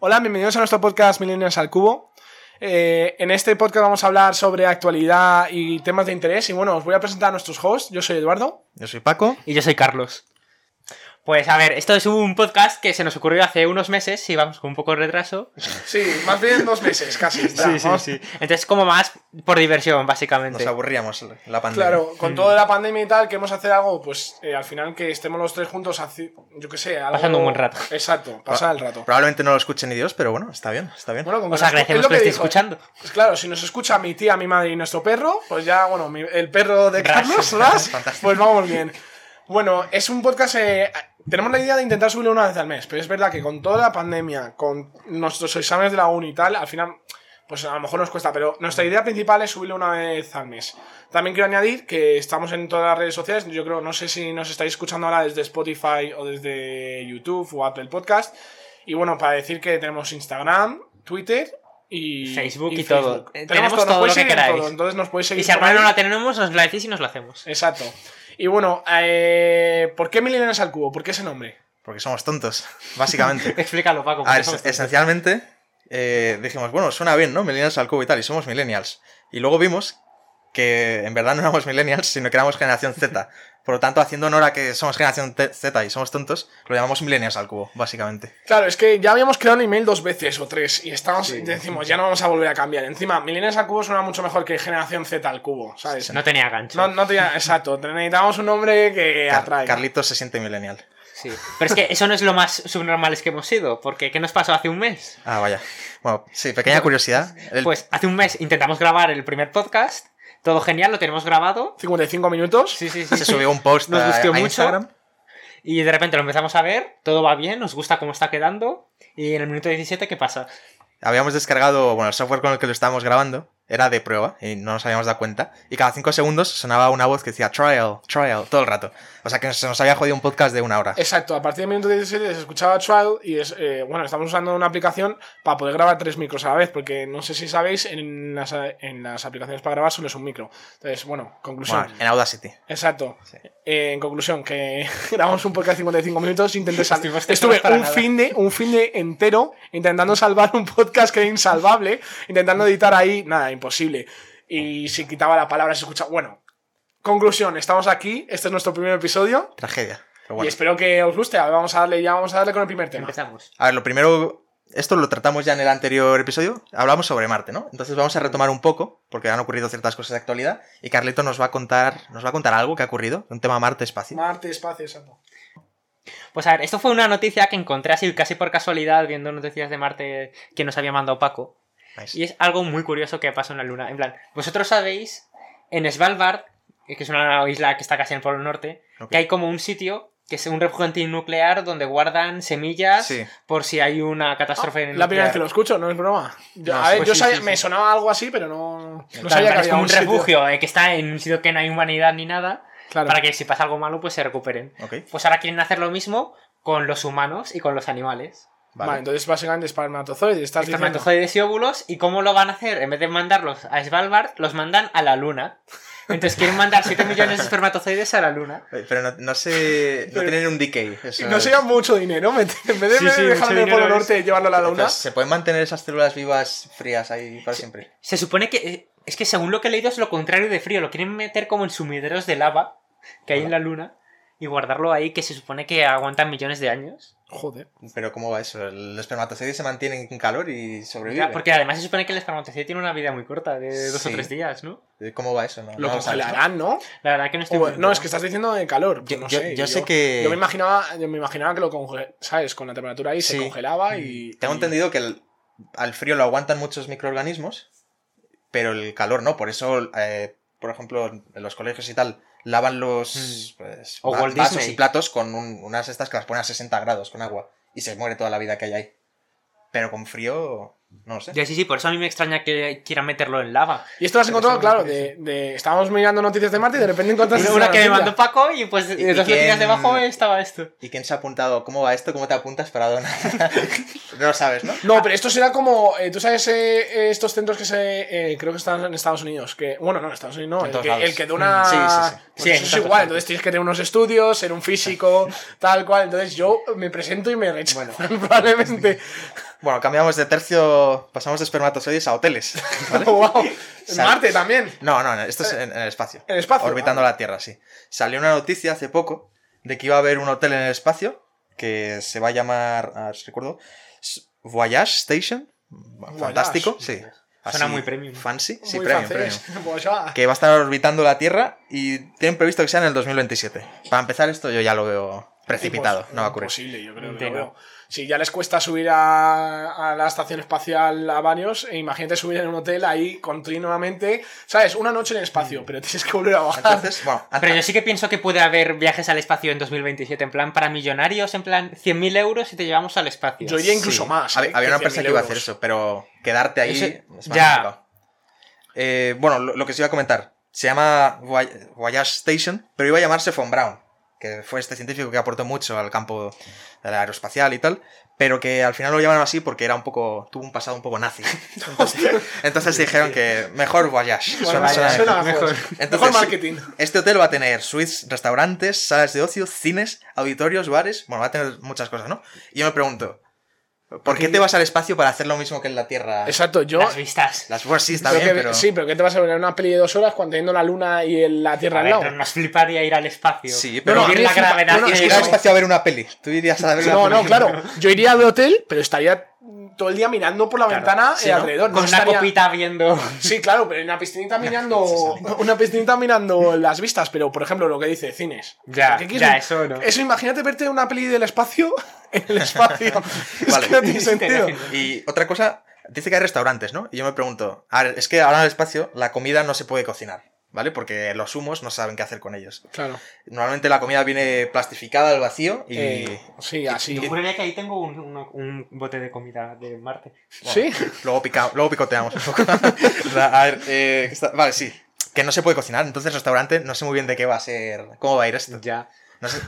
Hola, bienvenidos a nuestro podcast Millennials al Cubo. Eh, en este podcast vamos a hablar sobre actualidad y temas de interés. Y bueno, os voy a presentar a nuestros hosts. Yo soy Eduardo. Yo soy Paco. Y yo soy Carlos. Pues a ver, esto es un podcast que se nos ocurrió hace unos meses, y vamos con un poco de retraso. Sí, más bien dos meses casi. Sí, sí, sí. Entonces, como más por diversión, básicamente. Nos aburríamos en la pandemia. Claro, con toda la pandemia y tal, queremos hacer algo, pues eh, al final que estemos los tres juntos, yo qué sé, algo... Pasando un buen rato. Exacto, pasar el rato. Probablemente no lo escuchen ni Dios, pero bueno, está bien, está bien. Bueno, con Os agradecemos es que lo estéis dijo, escuchando. Pues claro, si nos escucha mi tía, mi madre y nuestro perro, pues ya, bueno, mi- el perro de Ras. Carlos, Ras, Fantástico. pues vamos bien. Bueno, es un podcast. eh, tenemos la idea de intentar subirlo una vez al mes, pero es verdad que con toda la pandemia, con nuestros exámenes de la uni y tal, al final, pues a lo mejor nos cuesta, pero nuestra idea principal es subirlo una vez al mes. También quiero añadir que estamos en todas las redes sociales. Yo creo, no sé si nos estáis escuchando ahora desde Spotify o desde YouTube o Apple Podcast. Y bueno, para decir que tenemos Instagram, Twitter y Facebook y todo. Facebook. Eh, Tenemos tenemos todo, todo lo que queráis. todo, entonces nos podéis seguir Y si alguna no la tenemos, nos la decís y nos la hacemos. Exacto. Y bueno, eh, ¿por qué Millennials al Cubo? ¿Por qué ese nombre? Porque somos tontos, básicamente. Explícalo, Paco. A porque ver, somos es- esencialmente, eh, dijimos, bueno, suena bien, ¿no? Millennials al cubo y tal, y somos millennials. Y luego vimos que en verdad no éramos millennials, sino que éramos generación Z. Por lo tanto, haciendo honor a que somos generación Z y somos tontos, lo llamamos millennials al cubo, básicamente. Claro, es que ya habíamos creado el email dos veces o tres y estamos, decimos, ya no vamos a volver a cambiar. Encima, Millennials al Cubo suena mucho mejor que Generación Z al Cubo, ¿sabes? No tenía gancho. No, no tenía, exacto, necesitábamos un nombre que Car- atraiga. Carlitos se siente millennial. Sí. Pero es que eso no es lo más subnormales que hemos sido. Porque, ¿qué nos pasó hace un mes? Ah, vaya. Bueno, sí, pequeña curiosidad. El- Pues hace un mes intentamos grabar el primer podcast. Todo genial, lo tenemos grabado. 55 minutos. Sí, sí, sí. se subió un post Nos a, gustó a mucho. Instagram. Y de repente lo empezamos a ver, todo va bien, nos gusta cómo está quedando. Y en el minuto 17, ¿qué pasa? Habíamos descargado, bueno, el software con el que lo estábamos grabando era de prueba y no nos habíamos dado cuenta. Y cada cinco segundos sonaba una voz que decía trial, trial, todo el rato. O sea que se nos había jodido un podcast de una hora. Exacto, a partir del minuto 17 se escuchaba trial y es, eh, bueno, estamos usando una aplicación para poder grabar tres micros a la vez, porque no sé si sabéis, en las, en las aplicaciones para grabar solo es un micro. Entonces, bueno, conclusión. Bueno, en Audacity. Exacto. Eh, en conclusión, que grabamos un podcast de 55 minutos, intenté sal- Estuvimos tres Estuve un fin, de, un fin de entero intentando salvar un podcast que era insalvable, intentando editar ahí, nada, imposible. Y si quitaba la palabra se escuchaba... Bueno, conclusión, estamos aquí, este es nuestro primer episodio Tragedia. Pero y espero que os guste. A ver, vamos a darle, ya vamos a darle con el primer tema. Empezamos. A ver, lo primero, esto lo tratamos ya en el anterior episodio. Hablamos sobre Marte, ¿no? Entonces vamos a retomar un poco, porque han ocurrido ciertas cosas de actualidad. Y Carlito nos va a contar, nos va a contar algo que ha ocurrido, un tema Marte-espacio. Marte, espacio, exacto. Pues a ver, esto fue una noticia que encontré así casi por casualidad viendo noticias de Marte que nos había mandado Paco. Nice. Y es algo muy curioso que pasó en la Luna. En plan, vosotros sabéis, en Svalbard, que es una isla que está casi en el Polo Norte, que hay como un sitio que es un refugio antinuclear donde guardan semillas Sí. por si hay una catástrofe nuclear. La primera vez que lo escucho, no es broma. Yo, No, a ver, pues yo sí, sabía- sí, sí. me sonaba algo así, pero no, no Claro, sabía que había como un refugio eh, que está en un sitio que no hay humanidad ni nada, Claro. para que si pasa algo malo, pues se recuperen. Pues ahora quieren hacer lo mismo con los humanos y con los animales. Vale. vale. entonces básicamente espermatozoides. Estás diciendo. Espermatozoides y óvulos. ¿Y cómo lo van a hacer? En vez de mandarlos a Svalbard, los mandan a la Luna. Entonces quieren mandar 7 millones de espermatozoides a la Luna. Pero no, no sé. No tienen un decay. eso No es- sería mucho dinero, en vez de Sí, sí, dejarlo en el Polo Norte y llevarlo a la Luna. Entonces, ¿Se pueden mantener esas células vivas frías ahí para siempre? Se supone que. Es que según lo que he leído es lo contrario de frío. Lo quieren meter como en sumideros de lava que hay en la Luna y guardarlo ahí, que se supone que aguantan millones de años. Joder. Pero ¿cómo va eso? El espermatozoide se mantiene en calor y sobrevive. Ya, Porque además se supone que el espermatozoide tiene una vida muy corta, de dos Sí. o tres días, ¿no? ¿Cómo va eso? No, Lo congelarán, ¿no? La verdad que no estoy O- no, es que estás diciendo de calor. pues Yo- no yo- sé, yo sé que- Yo me imaginaba, yo me imaginaba que lo congelaba, ¿sabes? Con la temperatura ahí se congelaba y. Tengo y- entendido que el- al frío lo aguantan muchos microorganismos, pero el calor no. Por eso, eh, por ejemplo, en los colegios y tal, lavan los pues, O va- Walt vasos Disney. y platos con un- unas estas que las ponen a 60 grados con agua y se muere toda la vida que hay ahí. Pero con frío, No lo sé. Ya sí, sí, por eso a mí me extraña que quieran meterlo en lava. Y esto lo has encontrado, claro, de, de- Estábamos mirando noticias de Marte y de repente encontraste Una que me mandó Paco y pues ¿Y- y dos quién- noticias debajo estaba esto. ¿Y quién se ha apuntado? ¿Cómo va esto? ¿Cómo te apuntas para donar? no lo sabes, ¿no? No, pero esto será como. eh, Tú sabes eh, estos centros que se. eh, creo que están en Estados Unidos. Que, bueno, no, en Estados Unidos no. En El que, lados. el que dona. Sí, sí, sí. pues Sí, eso es igual. Entonces tienes que tener unos estudios, ser un físico, tal cual. Entonces yo me presento y me rechazan, probablemente. Bueno, cambiamos de tercio, pasamos de espermatozoides a hoteles. ¿vale? wow. En Marte también. No, no, esto es en, en el espacio. En el espacio, Orbitando la Tierra, sí. Salió una noticia hace poco de que iba a haber un hotel en el espacio que se va a llamar, a ver si recuerdo, Voyage Station. Fantástico, sí. Suena Así, muy premium. Fancy, sí, Muy premium, premium. Pues. Que va a estar orbitando la Tierra y tienen previsto que sea en el 2027. Para empezar esto yo ya lo veo precipitado, Impos- no va a ocurrir. Imposible, yo creo que lo veo. Si ya les cuesta subir a, a la estación espacial a varios, e imagínate subir en un hotel ahí continuamente, ¿sabes? Una noche en el espacio, pero tienes que volver a bajar. Entonces, bueno, Pero yo sí que pienso que puede haber viajes al espacio en 2027, en plan para millonarios, en plan 100.000 euros y te llevamos al espacio. Yo iría incluso Sí. más. Había, ¿eh? había una empresa 100.000 que iba a hacer eso, pero quedarte ahí Ese- es más ya. Eh, bueno, lo, lo que os iba a comentar. Se llama Voy- Voyage Station, pero iba a llamarse Von Braun, que fue este científico que aportó mucho al campo de la aeroespacial y tal, pero que al final lo llamaron así porque era un poco tuvo un pasado un poco nazi. Entonces, entonces dijeron que mejor Voyage. Bueno, suena- vaya, suena suena mejor. mejor. Entonces, Mejor marketing. Este hotel va a tener suites, restaurantes, salas de ocio, cines, auditorios, bares. Bueno, va a tener muchas cosas, ¿no? Y yo me pregunto, ¿por qué te vas al espacio para hacer lo mismo que en la Tierra? Exacto, yo. Las vistas. Las pues sí, está pero bien, que- pero. Sí, pero ¿qué te vas a ver en una peli de dos horas cuando teniendo la luna y el- la Tierra A al ver, lado? pero nos fliparía ir al espacio. Sí, pero me la gravedad no, no, Ir al espacio a ver una peli. Tú irías a ver una No, no, claro. Yo iría al hotel, pero estaría todo el día mirando por la Claro, ventana sí, eh, ¿no? alrededor. Con no una estaría- copita viendo. Sí, claro, pero en una piscinita mirando. una piscinita mirando las vistas, pero por ejemplo, lo que dice cines. Ya, ¿Qué quieres? ya, eso no. Eso, imagínate verte una peli del espacio en el espacio. es Vale. que no tiene sentido. Y otra cosa, dice que hay restaurantes, ¿no? Y yo me pregunto, a ver, es que ahora en el espacio la comida no se puede cocinar, ¿vale? Porque los humos no saben qué hacer con ellos. Claro. Normalmente la comida viene plastificada al vacío y. Eh, sí, así. Yo juraría que ahí tengo un, un- un bote de comida de Marte. Sí. Luego, pica- luego picoteamos un poco. a ver, eh, está- vale, sí. Que no se puede cocinar, entonces restaurante no sé muy bien de qué va a ser, cómo va a ir esto. Ya. No sé.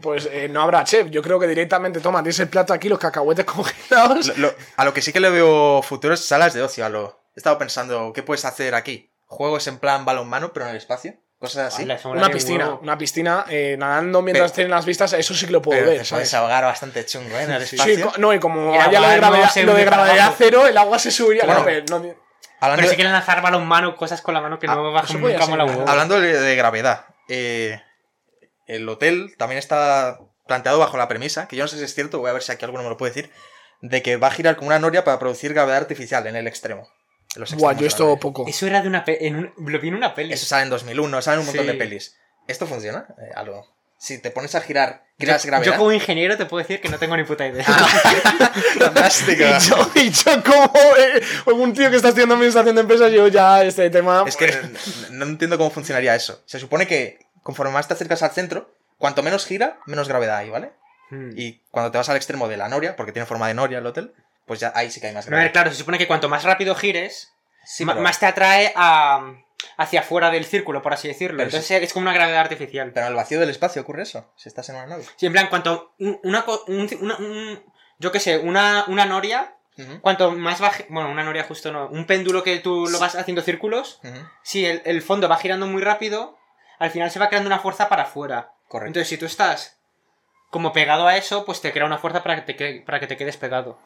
Pues eh, no habrá chef. Yo creo que directamente toma, tienes el plato aquí, los cacahuetes congelados. Lo- lo- a lo que sí que le veo futuro es salas de ocio. A lo, he estado pensando, ¿qué puedes hacer aquí? Juegos en plan balonmano, pero en el espacio. Cosas así. Una piscina, huevo. una piscina, eh, nadando mientras Pero- tienen las vistas, eso sí que lo puedo Pero ver, te ahogar bastante chungo, ¿eh? En el Sí, espacio. co- no, y como haya lo de no gravedad, lo de gravedad cero, el agua se subiría. Bueno, no, pero no- hablando, Pero sí de, quieren lanzar balonmano, cosas con la mano que Ah, no bajan nunca ser, claro. huevo. hablando de, de gravedad, eh, el hotel también está planteado bajo la premisa, que yo no sé si es cierto, voy a ver si aquí alguno me lo puede decir, de que va a girar como una noria para producir gravedad artificial en el extremo. En los Buah, yo esto poco. Eso era de una en un- lo vi en una peli. Eso sale en 2001, salen un montón Sí. de pelis. ¿Esto funciona? Eh, algo. Si te pones a girar, yo, giras gravedad. yo como ingeniero te puedo decir que no tengo ni puta idea. Fantástico. Y yo, y yo como eh, un tío que está estudiando administración de empresas, yo ya este tema... Es que n- no entiendo cómo funcionaría eso. Se supone que conforme más te acercas al centro, cuanto menos gira, menos gravedad hay, ¿vale? Hmm. Y cuando te vas al extremo de la noria, porque tiene forma de noria el hotel, pues ya ahí sí que hay más A ver, gravedad. claro, se supone que cuanto más rápido gires, Sí, ma- pero, más te atrae a, hacia afuera del círculo, por así decirlo. Pero Entonces es como una gravedad artificial. pero en el vacío del espacio ocurre eso, si estás en una nave. Sí, en plan, cuanto un- una, un- yo qué sé, una, una noria, cuanto más baje, bueno, una noria justo no, un péndulo que tú lo vas haciendo círculos, si el, el fondo va girando muy rápido, al final se va creando una fuerza para afuera. Correcto. Entonces, si tú estás como pegado a eso, pues te crea una fuerza para que te, que- para que te quedes pegado.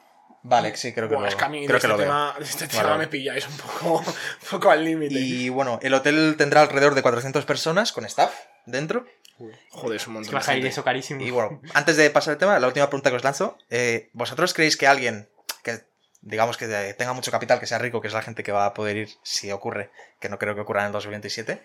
Vale, sí, creo que Buah, lo, es que a mí creo este, que lo tema, de este tema Vale. me pilláis un poco, un poco al límite. Y bueno, el hotel tendrá alrededor de 400 personas con staff dentro. Joder, es un Es montón que de eso carísimo. Y bueno, antes de pasar al tema, la última pregunta que os lanzo. eh, ¿Vosotros creéis que alguien que, digamos, que tenga mucho capital, que sea rico, que es la gente que va a poder ir, si ocurre, que no creo que ocurra en el 2027,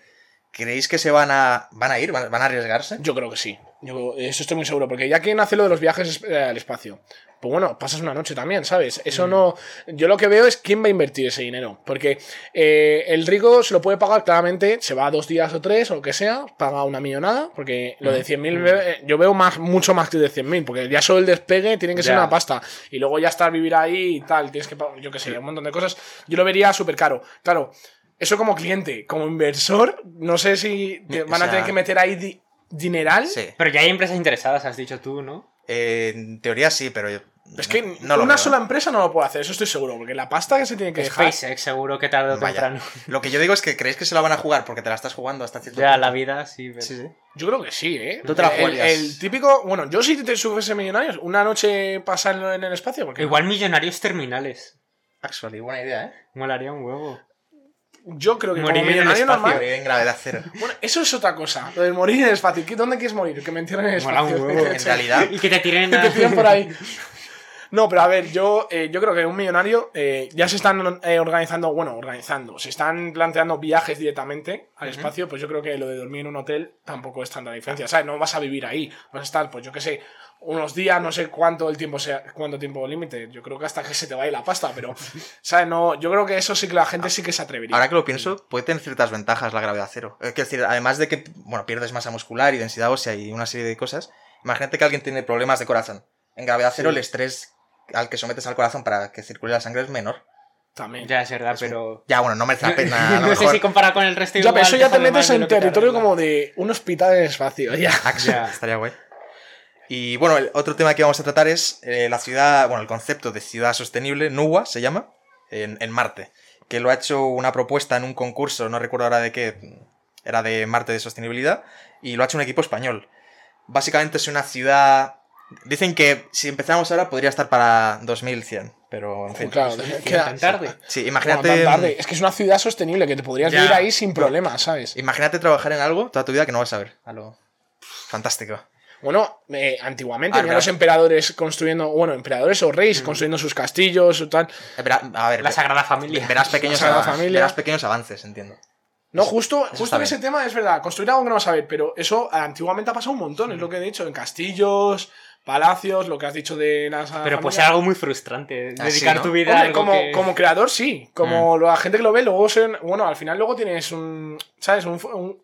¿creéis que se van a, van a ir? ¿Van, van a arriesgarse? Yo creo que sí. Yo eso estoy muy seguro. Porque ya quieren hacer lo de los viajes eh, al espacio. Pues bueno, pasas una noche también, ¿sabes? Eso no. Yo lo que veo es quién va a invertir ese dinero. Porque eh, el rico se lo puede pagar claramente, se va dos días o tres o lo que sea, paga una millonada. Porque lo de 100.000, eh, yo veo más, mucho más que de 100.000. Porque ya solo el despegue tiene que ser una pasta. Y luego ya estar vivir ahí y tal, tienes que pagar, yo qué sé, un montón de cosas. Yo lo vería súper caro. Claro, eso como cliente, como inversor, no sé si O van a tener que meter ahí dineral. Sí. Pero ya hay empresas interesadas, has dicho tú, ¿no? Eh, en teoría sí, pero yo- Es que no lo una veo. sola empresa no lo puede hacer, eso estoy seguro, porque la pasta que se tiene que dejar. SpaceX seguro que tarde o Vaya. temprano. Lo que yo digo es que creéis que se la van a jugar porque te la estás jugando hasta cierto Ya, punto. la vida, sí. pero- Sí, sí. Yo creo que sí, ¿eh? ¿Tú te la el, jugarías? el típico. Bueno, yo si te subiese millonarios, una noche pasarlo en el espacio, porque. Igual millonarios terminales. Actually, buena idea, ¿eh? Molaría un huevo. Yo creo que Morir como en el millonario espacio, normal. Morir en gravedad cero. Bueno, eso es otra cosa. Lo de morir en el espacio. ¿Qué- ¿Dónde quieres morir? Que me entierren en el Mola un espacio. huevo. En realidad, Y que te tiren Que te tiren por ahí. No, pero a ver, yo, eh, yo creo que un millonario eh, ya se están eh, organizando, bueno, organizando, se están planteando viajes directamente al espacio, pues yo creo que lo de dormir en un hotel tampoco es tanta diferencia, ¿sabes? No vas a vivir ahí, vas a estar, pues yo qué sé, unos días, no sé cuánto el tiempo sea, cuánto tiempo límite, yo creo que hasta que se te vaya la pasta, pero, ¿sabes? No, yo creo que eso sí que la gente sí que se atrevería. ahora que lo pienso, puede tener ciertas ventajas la gravedad cero. Es decir, además de que, bueno, pierdes masa muscular y densidad ósea y una serie de cosas, imagínate que alguien tiene problemas de corazón. En gravedad cero, el estrés al que sometes al corazón para que circule la sangre es menor. También. Ya, es verdad, pero... Ya, bueno, no merece la pena. A lo no sé si comparado con el resto Ya, pero eso ya te metes de en territorio como de un hospital en espacio, Ya. estaría guay. Y bueno, el otro tema que vamos a tratar es eh, la ciudad, bueno, el concepto de ciudad sostenible, NUWA se llama, en, en Marte, que lo ha hecho una propuesta en un concurso, no recuerdo ahora de qué, era de Marte de sostenibilidad, y lo ha hecho un equipo español. Básicamente es una ciudad... Dicen que si empezamos ahora podría estar para 2100, pero en fin. Claro, Queda tan tarde. Sí, Bueno, imagínate... tan tarde. Es que es una ciudad sostenible, que te podrías Ya. vivir ahí sin problemas, ¿sabes? Imagínate trabajar en algo toda tu vida que no vas a ver. A lo... Fantástico. Bueno, eh, antiguamente Ah, los emperadores construyendo, bueno, emperadores o reyes construyendo sus castillos o tal. Eh, a ver, La Sagrada Familia. verás pequeños, Sagrada avances, Familia. verás pequeños avances, entiendo. No, justo, eso justo en ese tema es verdad, construir algo que no vas a ver, pero eso antiguamente ha pasado un montón, es lo que he dicho, en castillos, palacios, lo que has dicho de las. Pero pues es algo muy frustrante. Ah, dedicar sí, ¿no? tu vida a algo como, que... como creador, sí. Como la gente que lo ve, luego se- bueno, al final luego tienes un. ¿Sabes? Un, un-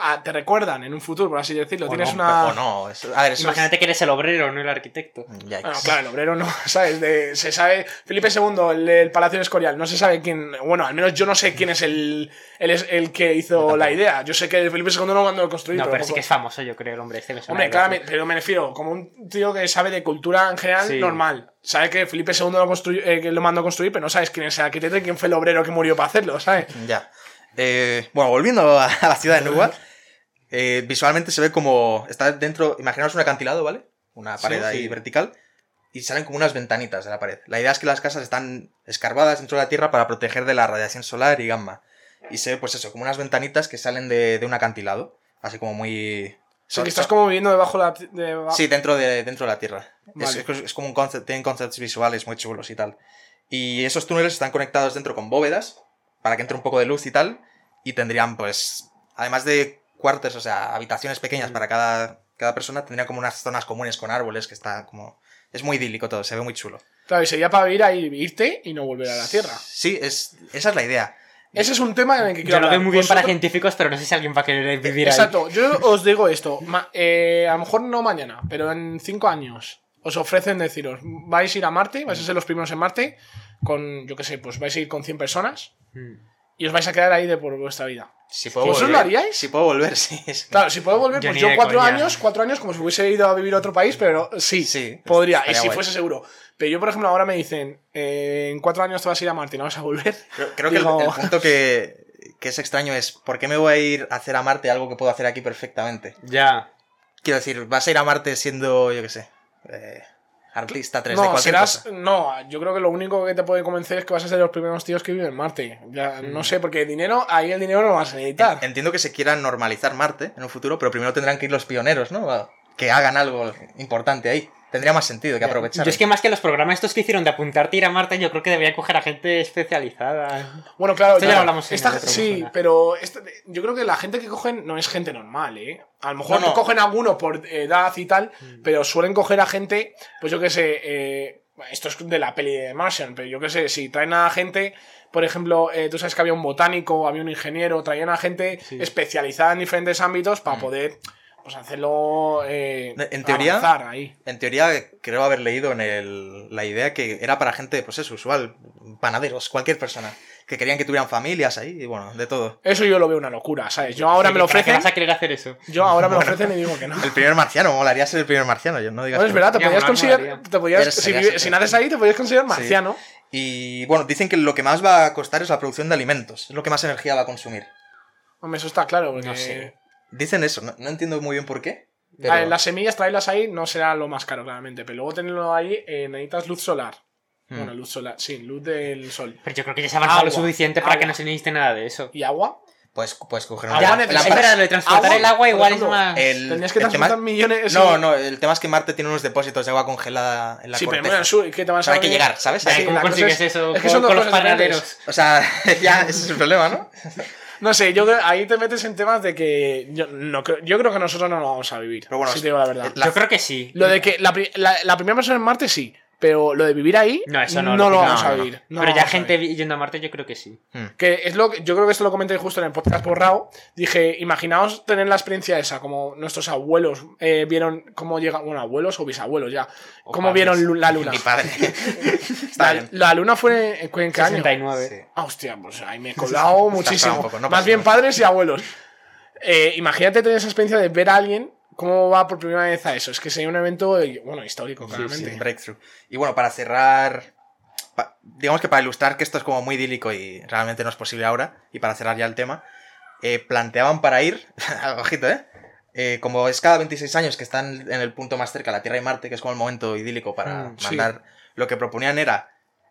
ah, te recuerdan en un futuro, por así decirlo. O tienes no, una. O no, eso- a ver, eso Imagínate que eres el obrero, no el arquitecto. Bueno, claro, el obrero no, ¿sabes? De- se sabe. Felipe II, el Palacio de Escorial, no se sabe quién. Bueno, al menos yo no sé quién es el, el, el que hizo la idea. Yo sé que Felipe II no mandó a construir. No, pero sí que es famoso, yo creo, el hombre este. me suena Hombre, claramente, pero me refiero, como un tío que sabe de cultura en general, Sí. normal. Sabe que Felipe II lo, construyó- eh, que lo mandó a construir, pero no sabes quién es el arquitecto y quién fue el obrero que murió para hacerlo, ¿sabes? Ya. Eh, bueno, volviendo a, a la ciudad de Nuba, eh, visualmente se ve como. Está dentro. Imaginaos un acantilado, ¿vale? Una pared Sí, ahí sí. vertical. Y salen como unas ventanitas de la pared. La idea es que las casas están escarbadas dentro de la tierra para proteger de la radiación solar y gamma. Y se ve, pues eso, como unas ventanitas que salen de, de un acantilado. Así como muy. O sea, que estás como viviendo debajo de la... de- Sí, dentro de, dentro de la Tierra. Es, Vale. es- es como un concept, tienen conceptos visuales muy chulos y tal. Y esos túneles están conectados dentro con bóvedas para que entre un poco de luz y tal. Y tendrían, pues, además de cuartos, o sea, habitaciones pequeñas para cada, cada persona, tendrían como unas zonas comunes con árboles que está como... Es muy idílico todo, se ve muy chulo. Claro, y sería para vivir ahí, irte y no volver a la Tierra. Sí, es, esa es la idea. Ese es un tema en el que quiero Yo lo hablar. veo muy bien para científicos, pero no sé si alguien va a querer vivir ahí. Exacto, yo os digo esto. ma- eh, a lo mejor no mañana, pero en cinco años os ofrecen deciros, vais a ir a Marte, vais a ser los primeros en Marte, con, yo qué sé, pues vais a ir con 100 personas Mm. Y os vais a quedar ahí de por vuestra vida. Si puedo ¿Vosotros volver, lo haríais? Si puedo volver, sí. Claro, si puedo volver, Yo pues yo cuatro coña. años, cuatro años como si hubiese ido a vivir a otro país, pero sí, Sí, podría, y si guay. fuese seguro. Pero yo, por ejemplo, ahora me dicen, eh, en cuatro años te vas a ir a Marte y no vas a volver. Creo, creo que el- el, punto que, que es extraño es, ¿por qué me voy a ir a hacer a Marte algo que puedo hacer aquí perfectamente? Ya. Quiero decir, vas a ir a Marte siendo, yo qué sé, eh, artista 3D, No, cualquier serás. cosa. No, yo creo que lo único que te puede convencer es que vas a ser los primeros tíos que viven en Marte. Ya, Mm. no sé, porque dinero, ahí el dinero no vas a necesitar. Entiendo que se quieran normalizar Marte en un futuro, pero primero tendrán que ir los pioneros, ¿no? Que hagan algo importante ahí. Tendría más sentido que aprovechar. Yo es que más que los programas estos que hicieron de apuntarte ir a Marte, yo creo que deberían coger a gente especializada. Bueno, claro, Esto ya claro. lo hablamos en Esta- el Sí, pero esta- yo creo que la gente que cogen no es gente normal, ¿eh? A lo mejor No, no. cogen a alguno por edad y tal, Mm. pero suelen coger a gente, pues yo qué sé, eh, esto es de la peli de Martian, pero yo qué sé, si traen a gente, por ejemplo, eh, tú sabes que había un botánico, había un ingeniero, traían a gente especializada en diferentes ámbitos para poder, pues hacerlo, eh, En teoría- avanzar ahí. En teoría, creo haber leído en el, la idea que era para gente, pues eso, usual, panaderos, cualquier persona, que querían que tuvieran familias ahí y bueno, de todo. Eso yo lo veo una locura, ¿sabes? Yo ahora me lo ¿Para qué ofrecen, vas a querer hacer eso? yo ahora me lo ofrecen y digo que no. El primer marciano, molaría ser el primer marciano, yo no digas. Bueno, es no. verdad, te podías considerar. Te podías, si, si naces ahí, te podías considerar marciano. Y bueno, dicen que lo que más va a costar es la producción de alimentos, es lo que más energía va a consumir. Hombre, eso está claro. Porque No sé. Dicen eso, no, no entiendo muy bien por qué. pero- las semillas, traerlas ahí no será lo más caro, claramente. Pero luego tenerlo ahí, eh, necesitas luz solar. Hmm. Bueno, luz solar, sí, luz del sol. Pero yo creo que ya se ha avanzado lo suficiente para agua. que no se necesite nada de eso. ¿Y agua? Pues, pues coger Agua una... necesitas- la es parte- verdad, lo de transportar agua, el agua igual es más... el- Tendrías que el tema- transportar millones. No, sí. no, el tema es que Marte tiene unos depósitos de agua congelada en la Sí, pero corteza. en el sur, ¿y qué te van a Pero hay que llegar, ¿sabes? ¿Cómo la consigues es- eso es que con, son dos con los panaderos? O sea, ya ese es el problema, ¿no? No sé, yo creo- ahí te metes en temas de que. Yo, no, creo- yo creo que nosotros no lo vamos a vivir. Pero bueno, si te digo la verdad. la- Yo creo que sí. Lo de que la, pri- la- la primera persona en Marte sí, pero lo de vivir ahí No, eso no, lo lógico, vamos no, a no, no. vivir. No Pero lo ya gente yendo a Marte yo creo que sí. Que es lo que, yo creo que esto lo comenté justo en el podcast por Rao. Dije, imaginaos tener la experiencia esa, como nuestros abuelos eh, vieron cómo llega, bueno, abuelos o bisabuelos ya, O cómo padres. vieron la luna. Mi padre. Está La, bien. la luna fue en, en qué año? 69. Sí. Ah, hostia, pues ahí me he colado muchísimo. poco, no Más bien padres y abuelos. Eh, imagínate tener esa experiencia de ver a alguien cómo va por primera vez a eso. Es que sería un evento, bueno, histórico, claramente. Sí, breakthrough. Y bueno, para cerrar, pa- digamos que para ilustrar que esto es como muy idílico y realmente no es posible ahora, y para cerrar ya el tema, eh, planteaban para ir, ojito, ¿eh? Eh, Como es cada 26 años que están en el punto más cerca, la Tierra y Marte, que es como el momento idílico para Mm, sí. mandar, lo que proponían era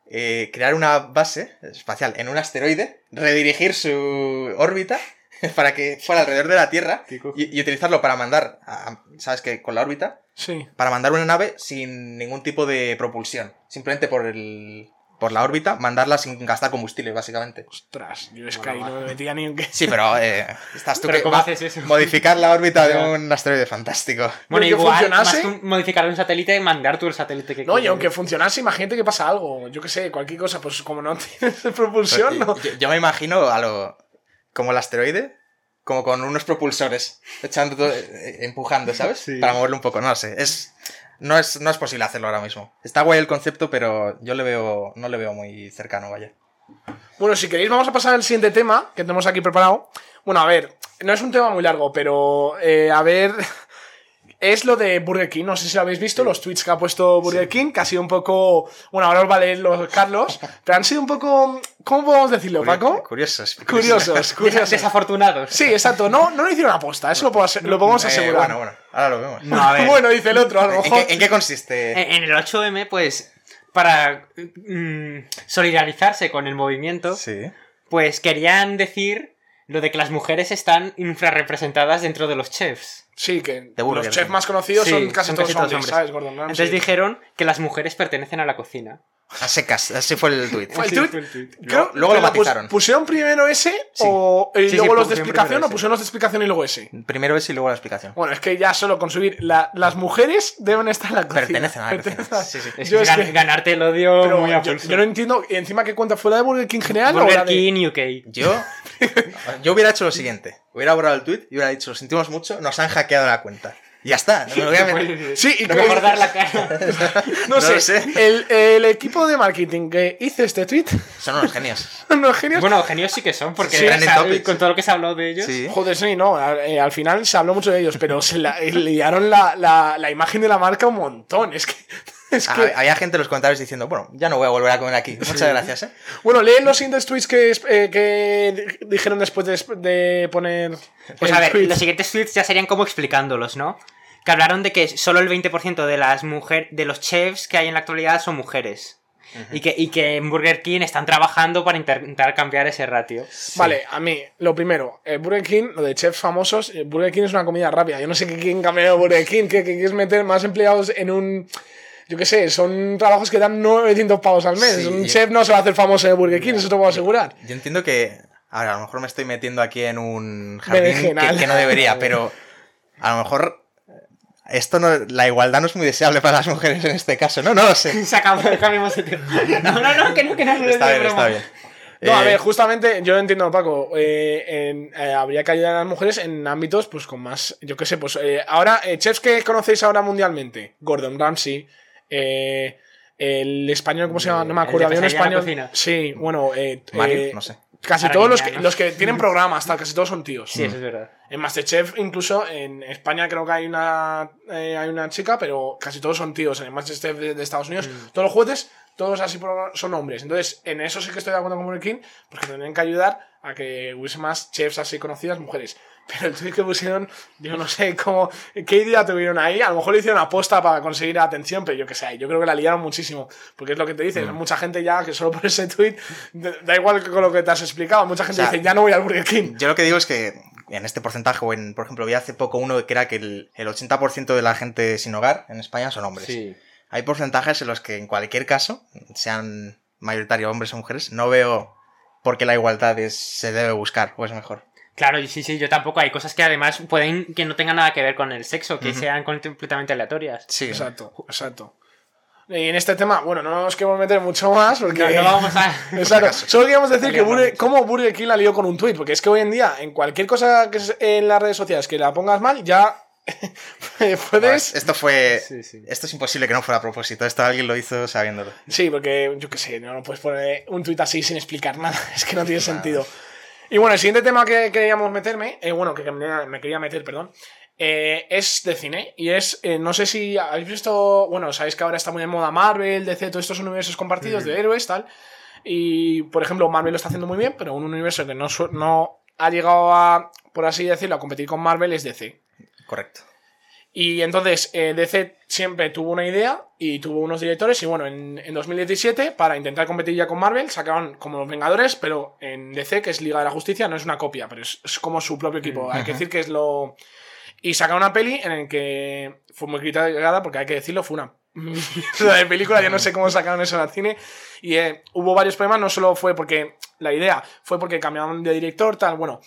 eh, crear una base espacial en un asteroide, redirigir su órbita para que fuera alrededor de la Tierra y, y utilizarlo para mandar, a- ¿sabes qué? Con la órbita, Sí. para mandar una nave sin ningún tipo de propulsión. Simplemente por el. por la órbita, mandarla sin gastar combustible, básicamente. Ostras, yo es que ahí no me metía ni en qué. Sí, pero eh, estás tú Pero que ¿cómo va- haces eso? Modificar la órbita de un asteroide fantástico. Bueno, que igual, funcionase- más que modificar un satélite, mandar tú el satélite que No, y quieres. aunque funcionase, imagínate que pasa algo. Yo qué sé, cualquier cosa, pues como no tienes propulsión, no. yo, yo me imagino a lo. Como el asteroide, como con unos propulsores, echando todo, eh, empujando, ¿sabes? Sí. Para moverlo un poco, no lo sé. Es. No es, no es posible hacerlo ahora mismo. Está guay el concepto, pero yo le veo. no le veo muy cercano, vaya. Bueno, si queréis, vamos a pasar al siguiente tema que tenemos aquí preparado. Bueno, a ver, no es un tema muy largo, pero eh, a ver. Es lo de Burger King, no sé si lo habéis visto, los tweets que ha puesto Burger King, que ha sido un poco. Bueno, ahora os va a leer los Carlos, pero han sido un poco. ¿Cómo podemos decirlo, Paco? Curiosos. Curiosos, curiosos. Desafortunados. Sí, exacto, no, no lo hicieron aposta, eso lo, puedo ase- lo podemos Eh, asegurar. bueno, bueno, ahora lo vemos. No, a ver. Bueno, dice el otro, a lo ¿En qué, en qué consiste? En en el 8M, pues, para mm, solidarizarse con el movimiento, Sí. pues querían decir lo de que las mujeres están infrarrepresentadas dentro de los chefs. Sí, que los chefs más conocidos Sí, son casi son todos casi todos hombres, hombres. ¿sabes, Gordon Ramsay? Entonces dijeron que las mujeres pertenecen a la cocina. A secas, así fue el tweet. Fue el Sí, tuit. fue el tuit. Creo- Luego lo matizaron. ¿Pusieron primero ese Sí. o y Sí, sí, luego los de explicación o pusieron los de explicación y luego ese? Primero ese y luego la explicación. Bueno, es que ya solo con subir la- las mujeres deben estar en la cocina. Pertenecen a la cocina. Sí, sí. Es Yo es gan- que- ganarte el odio pero muy a yo, no entiendo. ¿Y encima qué cuenta fue la de Burger King general o Burger la de.? King UK. Yo, yo hubiera hecho lo siguiente. Hubiera borrado el tweet y hubiera dicho, lo sentimos mucho, nos han hackeado la cuenta. Ya está. No me lo voy a meter. Sí, y No como- mejor dar la cara. no, no sé. El, el equipo de marketing que hizo este tweet, Son unos genios. no es genios. bueno, genios sí que son, porque Sí, con todo lo que se habló de ellos. Sí. Joder, sí, no. Al, eh, al final se habló mucho de ellos, pero se la, eh, liaron la, la, la imagen de la marca un montón. Es que. Es que Ha- Había gente en los comentarios diciendo, bueno, ya no voy a volver a comer aquí. Muchas gracias, ¿eh? Bueno, lee los siguientes tweets que, eh, que dijeron después de, de poner. Pues a ver, tweet. los siguientes tweets ya serían como explicándolos, ¿no? Que hablaron de que solo el 20% de las mujeres, de los chefs que hay en la actualidad son mujeres. y, que, y que en Burger King están trabajando para intentar cambiar ese ratio. Vale, a mí, lo primero, eh, Burger King, lo de chefs famosos, eh, Burger King es una comida rápida. Yo no sé qué quién cambió Burger King, que, que quieres meter más empleados en un. Yo qué sé, son trabajos que dan 900 pavos al mes. Sí, un chef no se va a hacer famoso en Burger King, eso te puedo asegurar. Yo entiendo que. Ahora, a lo mejor me estoy metiendo aquí en un jardín que, que no debería, pero a lo mejor. Esto no, la igualdad no es muy deseable para las mujeres en este caso, no, no lo sé. Se acabó, cambiamos de tema. No, no, no, que no, que no. no es Está bien, broma. está bien. No, a Eh, ver, justamente yo entiendo, Paco. eh, en- eh, habría que ayudar a las mujeres en ámbitos, pues con más. Yo qué sé, pues. eh, ahora, eh, chefs que conocéis ahora mundialmente: Gordon Ramsay, eh, el español, ¿cómo se llama? No me acuerdo, había un español. cocina. Sí, bueno. Eh, Mario, eh, no sé. Casi todos los que, ¿no? los que tienen programas, tal, casi todos son tíos. Sí, eso es verdad. En Masterchef, incluso en España creo que hay una, eh, hay una chica, pero casi todos son tíos. En el Masterchef de, de Estados Unidos, Mm. todos los jueces, todos así son hombres. Entonces, en eso sí que estoy de acuerdo con Burger King, porque tendrían que ayudar a que hubiese más chefs así conocidas mujeres. Pero el tweet que pusieron, yo no sé cómo, qué idea tuvieron ahí. A lo mejor lo hicieron aposta para conseguir atención, pero yo qué sé, yo creo que la liaron muchísimo. Porque es lo que te dicen, Mm. mucha gente ya que solo por ese tweet, da igual que con lo que te has explicado, mucha gente O sea, dice, ya no voy al Burger King. Yo lo que digo es que en este porcentaje, o en, por ejemplo, vi hace poco uno que era que el, el 80% de la gente sin hogar en España son hombres. Sí. Hay porcentajes en los que, en cualquier caso, sean mayoritarios hombres o mujeres, no veo por qué la igualdad es- se debe buscar o es mejor. Claro, sí, sí, yo tampoco. Hay cosas que además pueden que no tengan nada que ver con el sexo, que sean completamente aleatorias. Sí, Exacto, exacto. Y en este tema, bueno, no nos queremos meter mucho más porque. No, no vamos a. Exacto. Solo queríamos decir que Burger, cómo Burger King la lió con un tweet, porque es que hoy en día, en cualquier cosa que es en las redes sociales que la pongas mal, ya puedes. esto fue. Sí, sí. Esto es imposible que no fuera a propósito. Esto alguien lo hizo sabiéndolo. Sí, porque yo qué sé, no, puedes poner un tweet así sin explicar nada, es que no tiene sentido. Y bueno, el siguiente tema que queríamos meterme, eh, bueno, que me, quería meter, perdón, eh, es de cine. Y es, eh, no sé si habéis visto, bueno, sabéis que ahora está muy de moda Marvel, DC, todos estos universos compartidos de héroes, tal. Y, por ejemplo, Marvel lo está haciendo muy bien, pero un universo que no, no ha llegado a, por así decirlo, a competir con Marvel es DC. Correcto. Y entonces eh, DC siempre tuvo una idea y tuvo unos directores. Y bueno, en, en 2017, para intentar competir ya con Marvel, sacaron como los Vengadores, pero en DC, que es Liga de la Justicia, no es una copia, pero es, es como su propio equipo. Hay que decir que es lo. Y sacaron una peli en la que fue muy criticada, porque hay que decirlo, fue una. de película, yo no sé cómo sacaron eso al cine. Y eh, hubo varios problemas, no solo fue porque la idea, fue porque cambiaron de director, tal. Bueno,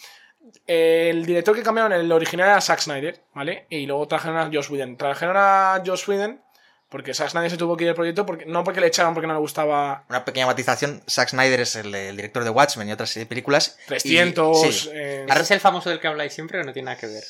el director que cambiaron, el original era Zack Snyder, ¿vale? Y luego trajeron a Josh Whedon. Trajeron a Josh Whedon porque Zack Snyder se tuvo que ir del proyecto, porque, no porque le echaron porque no le gustaba Una pequeña matización. Zack Snyder es el, el director de Watchmen y otras películas. y- 300. sí, eh, ¿Ese es el famoso del que habláis siempre o no tiene nada que ver?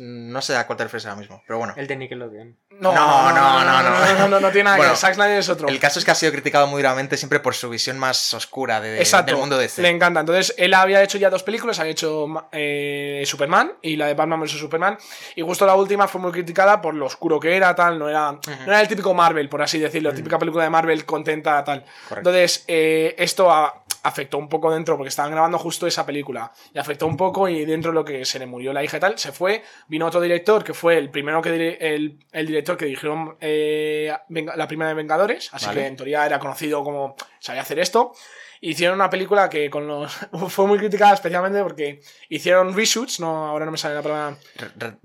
no sé a cuál te refieres ahora mismo, pero bueno. El de Nickelodeon. No, No, no, no, no, no, no, no, no, no tiene nada que ver. Zack Snyder es otro. El caso es que ha sido criticado muy duramente siempre por su visión más oscura de, Exacto, del mundo de DC. le encanta. Entonces, él había hecho ya dos películas, había hecho eh, Superman y la de Batman vs Superman. Y justo la última fue muy criticada por lo oscuro que era, tal. No era, no era el típico Marvel, por así decirlo, típica película de Marvel contenta, tal. Correcto. Entonces, eh, esto a- afectó un poco dentro, porque estaban grabando justo esa película. Y afectó un poco, y dentro de lo que se le murió la hija y tal, se fue. Vino otro director, que fue el primero que el, el director que dirigieron eh, la primera de Vengadores. Así Vale. que en teoría era conocido como sabía hacer esto. Hicieron una película que con los fue muy criticada especialmente porque hicieron reshoots, no ahora no me sale la palabra.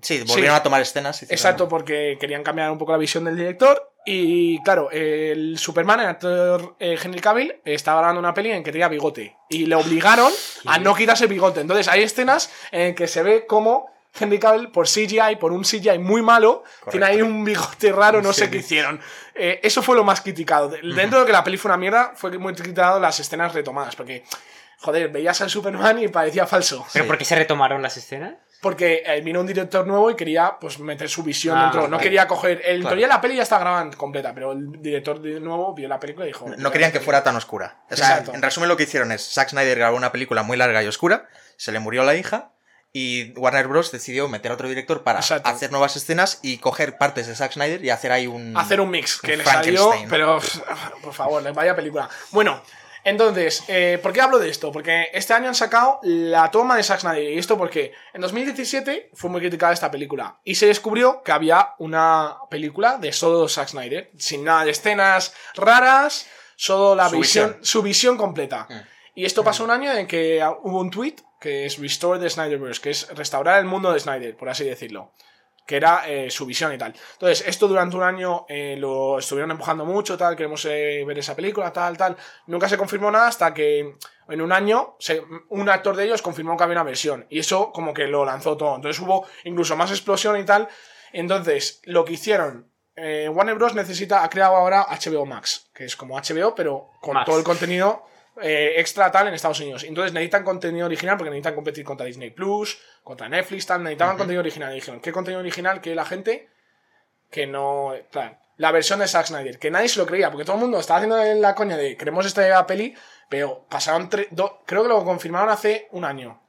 Sí, volvieron Sí. a tomar escenas. hicieron- Exacto, porque querían cambiar un poco la visión del director. Y claro, el Superman, el actor eh, Henry Cavill, estaba grabando una peli en que tenía bigote. Y le obligaron a no quitarse el bigote. Entonces hay escenas en que se ve como Henry Cavill, por CGI, por un CGI muy malo, tiene ahí un bigote raro, no sé qué hicieron. Eh, eso fue lo más criticado. De- Dentro de que la peli fue una mierda, fue muy criticado las escenas retomadas. Porque, joder, veías al Superman y parecía falso. ¿Pero Sí. por qué se retomaron las escenas? Porque eh, vino un director nuevo y quería pues meter su visión Ah, dentro. No quería coger. En Claro. teoría la peli ya está grabada completa, pero el director de nuevo vio la película y dijo. No querían que fuera tan oscura. O sea, Exacto. en resumen, lo que hicieron es: Zack Snyder grabó una película muy larga y oscura, se le murió la hija, y Warner Bros. decidió meter a otro director para Exacto. hacer nuevas escenas y coger partes de Zack Snyder y hacer ahí un. hacer un mix que le salió, pero por favor, vaya película. Bueno, entonces, eh, ¿por qué hablo de esto? Porque este año han sacado la toma de Zack Snyder. ¿Y esto porque En 2017 fue muy criticada esta película. Y se descubrió que había una película de solo Zack Snyder. Sin nada de escenas raras. solo la Su visión, visión. su visión completa. Mm. Y esto pasó un año en que hubo un tweet que es Restore the Snyderverse, que es restaurar el mundo de Snyder, por así decirlo. Que era eh, su visión y tal. Entonces, esto durante un año eh, lo estuvieron empujando mucho, tal, queremos eh, ver esa película, tal, tal. Nunca se confirmó nada hasta que en un año se- un actor de ellos confirmó que había una versión. Y eso como que lo lanzó todo. Entonces hubo incluso más explosión y tal. Entonces, lo que hicieron, Warner Bros. necesita, ha creado ahora HBO Max, que es como HBO, pero con Max. todo el contenido eh, extra tal en Estados Unidos. Entonces necesitan contenido original porque necesitan competir contra Disney Plus, contra Netflix, tal. Necesitaban contenido original. Y dijeron, ¿qué contenido original? Que la gente que no. Plan, la versión de Zack Snyder, que nadie se lo creía, porque todo el mundo estaba haciendo la coña de queremos esta peli, pero pasaron tres. do- creo que lo confirmaron hace un año.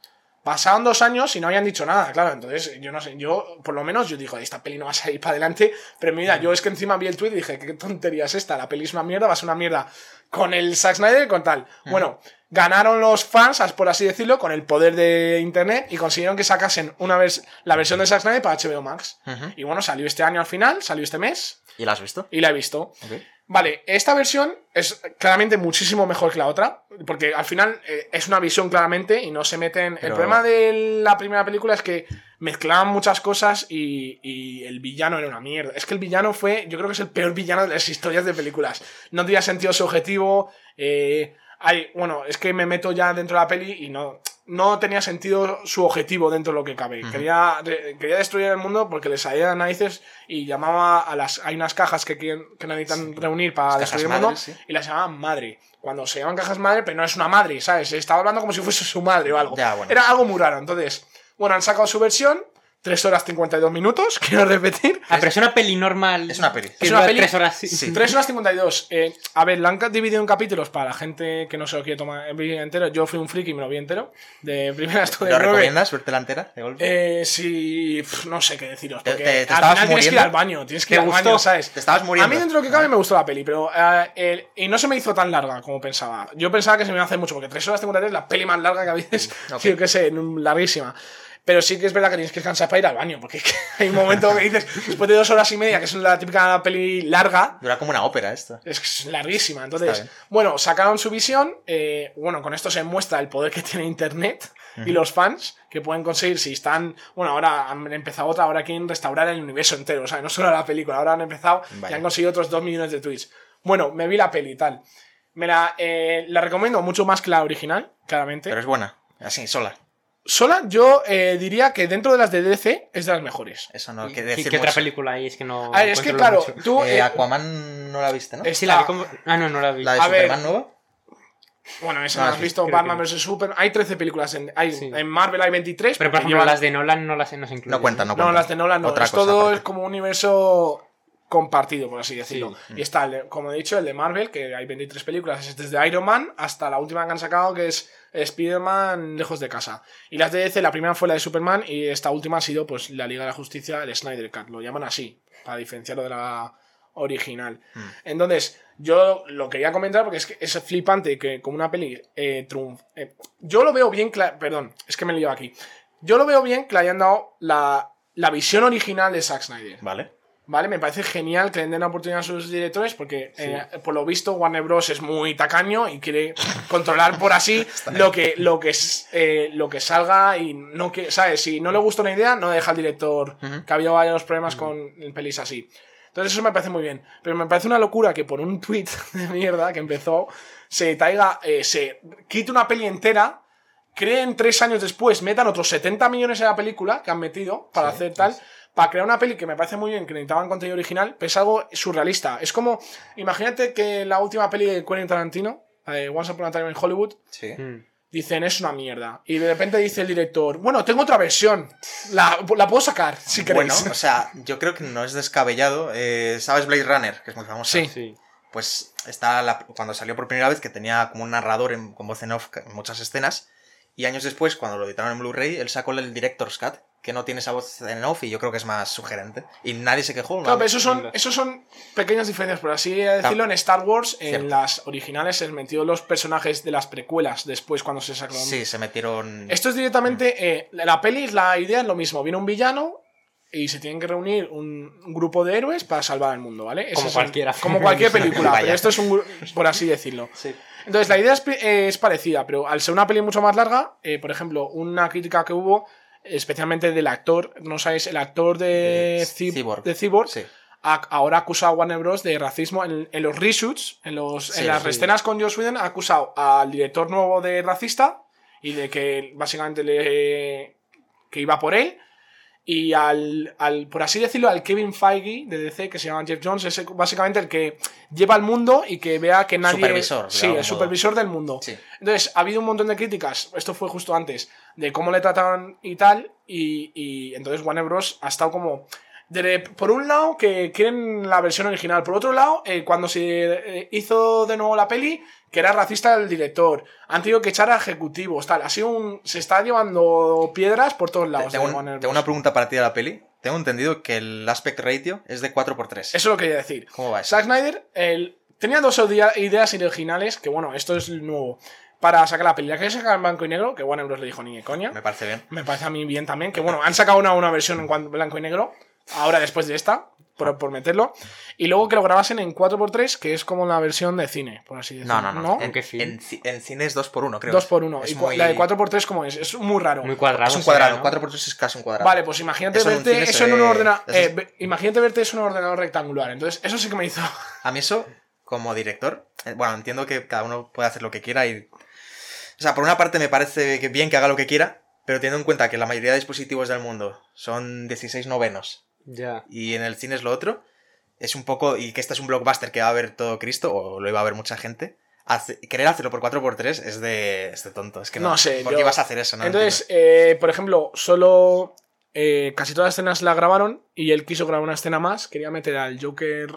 Pasaron dos años y no habían dicho nada, claro. Entonces, yo no sé, yo, por lo menos, yo digo, esta peli no va a salir para adelante. Pero mira, yo es que encima vi el tweet y dije, qué tontería es esta, la peli es una mierda, va a ser una mierda con el Zack Snyder y con tal. Bueno, ganaron los fans, por así decirlo, con el poder de internet y consiguieron que sacasen una vez la versión de Zack Snyder para HBO Max. Y bueno, salió este año al final, salió este mes ¿Y la has visto? y la he visto. Ok. Vale, esta versión es claramente muchísimo mejor que la otra, porque al final eh, es una visión claramente y no se meten... El problema de la primera película es que mezclaban muchas cosas y, y el villano era una mierda. Es que el villano fue, yo creo que es el peor villano de las historias de películas. No tenía sentido su objetivo. eh, hay, bueno, es que me meto ya dentro de la peli y no, no tenía sentido su objetivo dentro de lo que cabe. quería, quería destruir el mundo porque les salía narices y llamaba a las. Hay unas cajas que, quieren- que necesitan reunir para Las destruir el mundo sí. y las llamaban madre. Cuando se llaman cajas madre, pero no es una madre, ¿sabes? Estaba hablando como si fuese su madre o algo. Ya, bueno. Era algo muy raro. Entonces, bueno, han sacado su versión. 3 horas 52 minutos, quiero repetir. Ah, pero es una peli normal. Es una peli. Es una peli- tres horas. Sí. 3 horas 52. Eh, a ver, la han dividido en capítulos para la gente que no se lo quiere tomar el vídeo entero. Yo fui un friki y me lo vi entero. De primera estuve ¿Lo recomiendas verte la entera de golpe? Eh, sí, pf, no sé qué deciros. Te- Porque te- te al estabas final tienes que ir muriendo. al baño. Tienes que ¿Te ir al gustó? baño, ¿sabes? Te estabas muriendo. A mí, dentro de lo que cabe, me gustó la peli, pero. eh, el- y no se me hizo tan larga como pensaba. Yo pensaba que se me iba a hacer mucho, porque 3 horas 53 es la peli más larga que a veces. Ok. Yo qué sé, larguísima. Pero sí que es verdad que tienes que descansar para ir al baño, porque hay un momento que dices, después de dos horas y media, que es la típica peli larga, Dura como una ópera esto. es larguísima. Entonces, bueno, sacaron su visión. eh, bueno, con esto se muestra el poder que tiene Internet y los fans que pueden conseguir si están. Bueno, ahora han empezado otra, ahora quieren restaurar el universo entero. O sea, no solo la película, ahora han empezado y Vaya. han conseguido otros 2 millones de tweets. Bueno, me vi la peli y tal. Me la, eh, la recomiendo mucho más que la original, claramente. Pero es buena. Así, sola. Sola, yo eh, diría que dentro de las de DC es de las mejores. Eso no hay ¿Y que qué, decir qué otra mucho. película hay? Es que no. A ver, es que claro, mucho. tú. Eh, eh, Aquaman no la viste, ¿no? es- Sí, la vi como. Ah, no, no la vi. La de a ver. Superman nueva. Bueno, esa No no la has visto, Batman vs. Superman. Hay 13 películas. En, hay, Sí. en Marvel hay 23. Pero por ejemplo, llevan- las de Nolan no las no se incluyen. No cuentan, no No, cuentan. las de Nolan no. Otra es cosa todo aparte. es como un universo compartido, por así decirlo. Sí. Y está, como he dicho, el de Marvel, que hay 23 películas, es desde Iron Man hasta la última que han sacado, que es Spider-Man lejos de casa. Y las de DC, la primera fue la de Superman y esta última ha sido pues la Liga de la Justicia, el Snyder Cut. Lo llaman así, para diferenciarlo de la original. Hmm. Entonces, yo lo quería comentar porque es que es flipante que como una peli eh, triunf- eh, yo lo veo bien, perdón, es que me he liado aquí. Yo lo veo bien que le hayan dado la, la visión original de Zack Snyder. Vale. ¿Vale? Me parece genial que le den la oportunidad a sus directores porque, eh, por lo visto, Warner Bros. es muy tacaño y quiere controlar por así lo que, lo, que, es, eh, lo que salga y no que, ¿sabes? Si no le gusta una idea, no deja al director, que ha habido varios problemas con pelis así. Entonces eso me parece muy bien. Pero me parece una locura que por un tweet de mierda que empezó, se traiga, eh, se quite una peli entera, creen tres años después, metan otros 70 millones en la película que han metido para Sí, hacer tal, para crear una peli que me parece muy bien, que necesitaban contenido original, pero es algo surrealista. Es como, imagínate que la última peli de Quentin Tarantino, la de Once Upon a Time in Hollywood, Sí. Mm. dicen es una mierda. Y de repente dice el director, bueno, tengo otra versión, la, la puedo sacar, si queréis. Bueno, o sea, yo creo que no es descabellado. Eh, ¿Sabes Blade Runner? Que es muy famosa. Sí. Sí. Pues está la- cuando salió por primera vez, que tenía como un narrador en- con voz en off en muchas escenas. Y años después, cuando lo editaron en Blu-ray, él sacó el Director's Cut, que no tiene esa voz en off y yo creo que es más sugerente. Y nadie se quejó. Claro, pero esos son, esos son pequeñas diferencias, por así decirlo. En Star Wars, en Cierto. las originales, se metió los personajes de las precuelas después cuando se sacaron. Sí, se metieron. Esto es directamente. eh, la peli, la idea es lo mismo. Viene un villano, y se tienen que reunir un un grupo de héroes para salvar al mundo, ¿vale? Como es cualquiera. como cualquier película, pero esto es un por así decirlo. Sí. Entonces, la idea es, eh, es parecida, pero al ser una peli mucho más larga, eh, por ejemplo, una crítica que hubo, especialmente del actor, no sabéis, el actor de, Eh, Cyb- Cyborg. de Cyborg, Sí. a- ahora ha acusado a Warner Bros. de racismo en, en los reshoots, en, los, Sí, en las sí. escenas con Joss Whedon, ha acusado al director nuevo de racista y de que básicamente le que iba por él. Y al, al, por así decirlo, al Kevin Feige de DC, que se llama Jeff Jones, es básicamente el que lleva el mundo y que vea que nadie. Supervisor, Sí, el modo. supervisor del mundo. Sí. Entonces, ha habido un montón de críticas, esto fue justo antes, de cómo le trataban y tal, y, y entonces Warner Bros. ha estado como... de- por un lado, que quieren la versión original, por otro lado, eh, cuando se eh, hizo de nuevo la peli, que era racista el director, han tenido que echar a ejecutivos, tal, ha sido un... se está llevando piedras por todos lados. Tengo, un- Warner tengo una pregunta para ti de la peli. Tengo entendido que el aspect ratio es de 4x3. Eso lo quería decir. ¿Cómo va eso? Zack Snyder el- tenía dos idea- ideas originales, que bueno, esto es nuevo, para sacar la peli. La que sacar en blanco y negro, que Warner Bros. le dijo ni de coña. Me parece bien. Me parece a mí bien también. Que bueno, han sacado una, una versión en blanco y negro. Ahora después de esta. Por, por meterlo. Y luego que lo grabasen en 4x3, que es como la versión de cine, por así decirlo. No, no, no. En, qué fin? en ci- en cine es 2x1, creo. 2x1. Es Y muy- la de 4x3, ¿cómo es? Es muy raro. Muy cuadrado. Es un cuadrado. ¿no? 4x3 es casi un cuadrado. Vale, pues imagínate Eso en verte eso en un ordenador. es- imagínate verte eso en un ordenador rectangular. Entonces, eso sí que me hizo. A mí eso, como director, eh, bueno, entiendo que cada uno puede hacer lo que quiera y... O sea, por una parte me parece que bien que haga lo que quiera, pero teniendo en cuenta que la mayoría de dispositivos del mundo son 16 novenos Ya. y en el cine es lo otro, es un poco... Y que este es un blockbuster que va a ver todo Cristo, o lo iba a ver mucha gente, hace- querer hacerlo por 4x3 es de, es de tonto. Es que no, No sé, ¿Por qué yo- vas a hacer eso? No Entonces, eh, por ejemplo, solo eh, casi todas las escenas la grabaron y él quiso grabar una escena más. Quería meter al Joker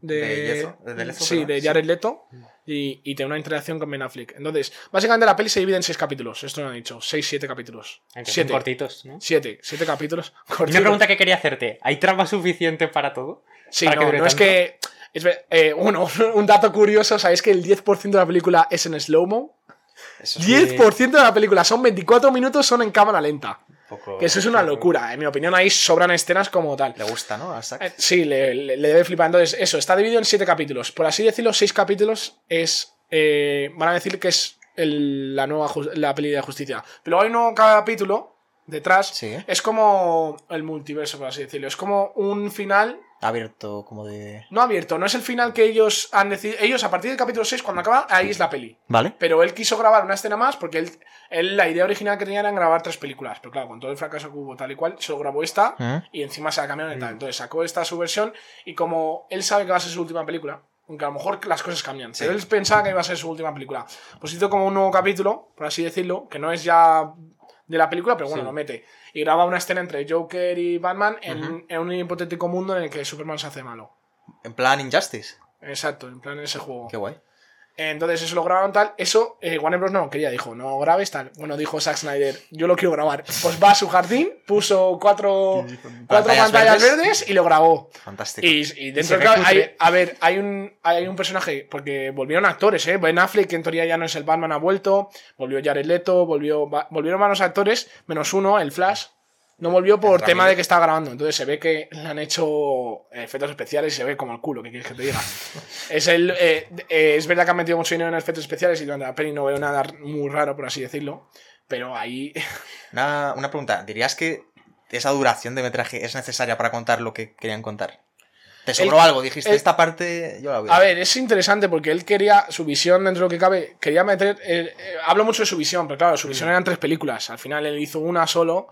de. De Leto, de Leto, sí, ¿verdad? de. Jared Leto y, y tener una interacción con Ben Affleck. Entonces, básicamente la peli se divide en seis capítulos. Esto lo han dicho. Seis, siete capítulos. Aunque Siete. cortitos, ¿no? Siete, siete capítulos. Y cortitos. una pregunta que quería hacerte. ¿Hay trama suficiente para todo? Sí, para no, no es que. Es, eh, uno, un dato curioso, ¿sabéis que el 10% de la película es en slow-mo? Eso es 10% de la película, son 24 minutos, son en cámara lenta. Poco... Que eso es una locura. En mi opinión, ahí sobran escenas como tal. Le gusta, ¿no? A Zack. Eh, Sí, le, le- le debe flipar. Entonces, eso, está dividido en siete capítulos. Por así decirlo, seis capítulos es. eh, van a decir que es el- la nueva la peli de justicia. Pero hay un nuevo capítulo detrás. Sí. Es como el multiverso, por así decirlo. Es como un final. Abierto como de... No abierto, no es el final que ellos han decidido. Ellos, a partir del capítulo 6, cuando acaba, ahí es la peli. Vale. Pero él quiso grabar una escena más porque él, él la idea original que tenía era grabar tres películas. Pero claro, con todo el fracaso que hubo tal y cual, solo grabó esta ¿Mm? y encima se la cambiaron y tal. Entonces sacó esta su versión y como él sabe que va a ser su última película, aunque a lo mejor las cosas cambian, Sí. pero él pensaba que iba a ser su última película, pues hizo como un nuevo capítulo, por así decirlo, que no es ya de la película, pero bueno, Sí. lo mete. Y graba una escena entre Joker y Batman en, en un hipotético mundo en el que Superman se hace malo. En plan Injustice. Exacto, en plan ese juego. Qué guay. Entonces eso lo grabaron tal. Eso eh, Warner Bros. no quería, dijo, no grabes tal. Bueno, dijo Zack Snyder, yo lo quiero grabar. Pues va a su jardín, puso cuatro, cuatro Pantallas pantallas verdes. verdes. y lo grabó. Fantástico. Y, y dentro claro, hay, a ver, hay un, hay un personaje, porque volvieron actores, ¿eh? Ben Affleck, que en teoría ya no es el Batman, ha vuelto. Volvió Jared Leto, volvió, volvieron varios actores, menos uno, el Flash. No volvió por tema de que estaba grabando. Entonces se ve que le han hecho efectos especiales y se ve como el culo, ¿qué quieres que te diga? es, el, eh, eh, es verdad que han metido mucho dinero en efectos especiales y durante la peli no veo nada muy raro, por así decirlo. Pero ahí. Una, una pregunta. ¿Dirías que esa duración de metraje es necesaria para contar lo que querían contar? ¿Te sobró El- algo? Dijiste, el- esta parte yo la voy A ver, es interesante porque él quería, su visión dentro de lo que cabe, quería meter. eh, eh, hablo mucho de su visión, pero claro, su visión eran tres películas. Al final él hizo una solo.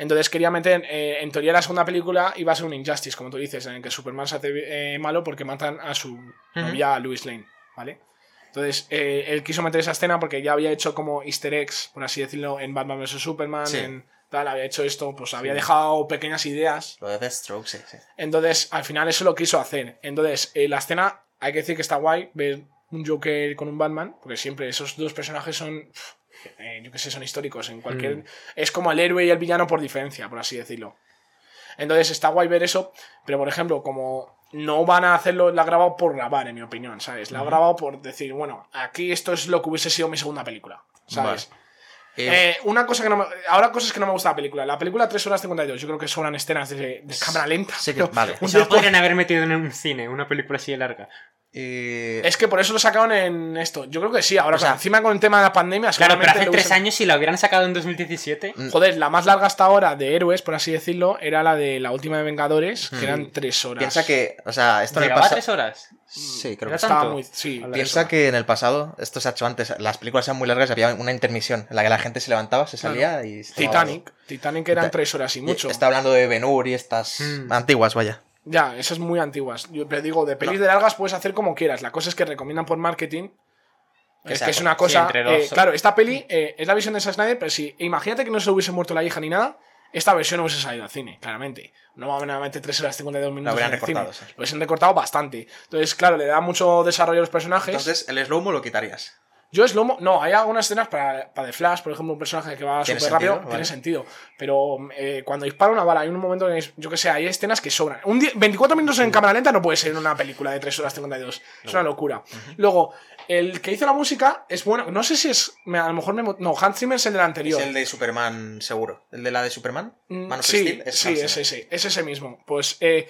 Entonces quería meter, eh, en teoría la segunda película iba a ser un Injustice, como tú dices, en el que Superman se hace eh, malo porque matan a su novia Louis Lane, ¿vale? Entonces eh, él quiso meter esa escena porque ya había hecho como easter eggs, por así decirlo, en Batman vs. Superman, Sí. en tal, había hecho esto, pues había dejado pequeñas ideas Lo de Deathstroke, sí, sí. entonces, al final eso lo quiso hacer. Entonces, eh, la escena, hay que decir que está guay ver un Joker con un Batman, porque siempre esos dos personajes son, eh, yo qué sé, son históricos. En cualquier, Mm. Es como el héroe y el villano por diferencia, por así decirlo. Entonces, está guay ver eso, pero por ejemplo, como no van a hacerlo, la ha grabado por grabar, en mi opinión, ¿sabes? La ha grabado por decir, bueno, aquí esto es lo que hubiese sido mi segunda película, ¿sabes? Eh, Eh, una cosa que no me, ahora cosas que no me gusta de la película. La película 3 horas 52. Yo creo que sobran escenas de, de cámara lenta. Sí que- vale. Eso lo tiempo- podrían haber metido en un cine, una película así de larga. Y- Es que por eso lo sacaron en esto. Yo creo que sí. Ahora, O sea, encima con el tema de la pandemia, Claro, pero hace tres años si la hubieran sacado en 2017. Mm. Joder, la más larga hasta ahora de héroes, por así decirlo, era la de la última de Vengadores, que eran tres horas. Piensa que, o sea, esto en el ¿Llegaba pasado. tres horas? Sí, creo que. Estaba tanto? muy. Sí, Piensa que en el pasado, esto se ha hecho antes, las películas eran muy largas y había una intermisión en la que la gente se levantaba, se salía y... se tomaba Titanic. Titanic eran tres horas y mucho. Está hablando de Ben Hur y estas Mm. antiguas, vaya. Ya, esas muy antiguas. Yo te digo, de pelis de largas puedes hacer como quieras. La cosa es que recomiendan por marketing. Que Es que es una cosa. dos. eh, claro, esta peli eh, es la visión de Zack Snyder, pero si imagínate que no se hubiese muerto la hija ni nada, esta versión no hubiese salido al cine, claramente. No van a meter 3 horas 52 minutos. habrían en el recortado, cine. sí. Lo hubiesen recortado bastante. Entonces, claro, le da mucho desarrollo a los personajes. Entonces, el slow-mo lo quitarías. Yo es lomo. No, hay algunas escenas para, para The Flash, por ejemplo, un personaje que va súper rápido, sentido, tiene vale. sentido. Pero eh, cuando dispara una bala, hay un momento en que, yo que sé, hay escenas que sobran. Un di- 24 minutos en cámara lenta no puede ser en una película de 3 horas 52. Es una locura. Luego, el que hizo la música es bueno. No sé si es. A lo mejor me. No, Hans Zimmer es el del anterior. Es el de Superman, seguro. ¿El de la de Superman? Mm, sí, Steel, es sí, ese, es ese mismo. Pues eh,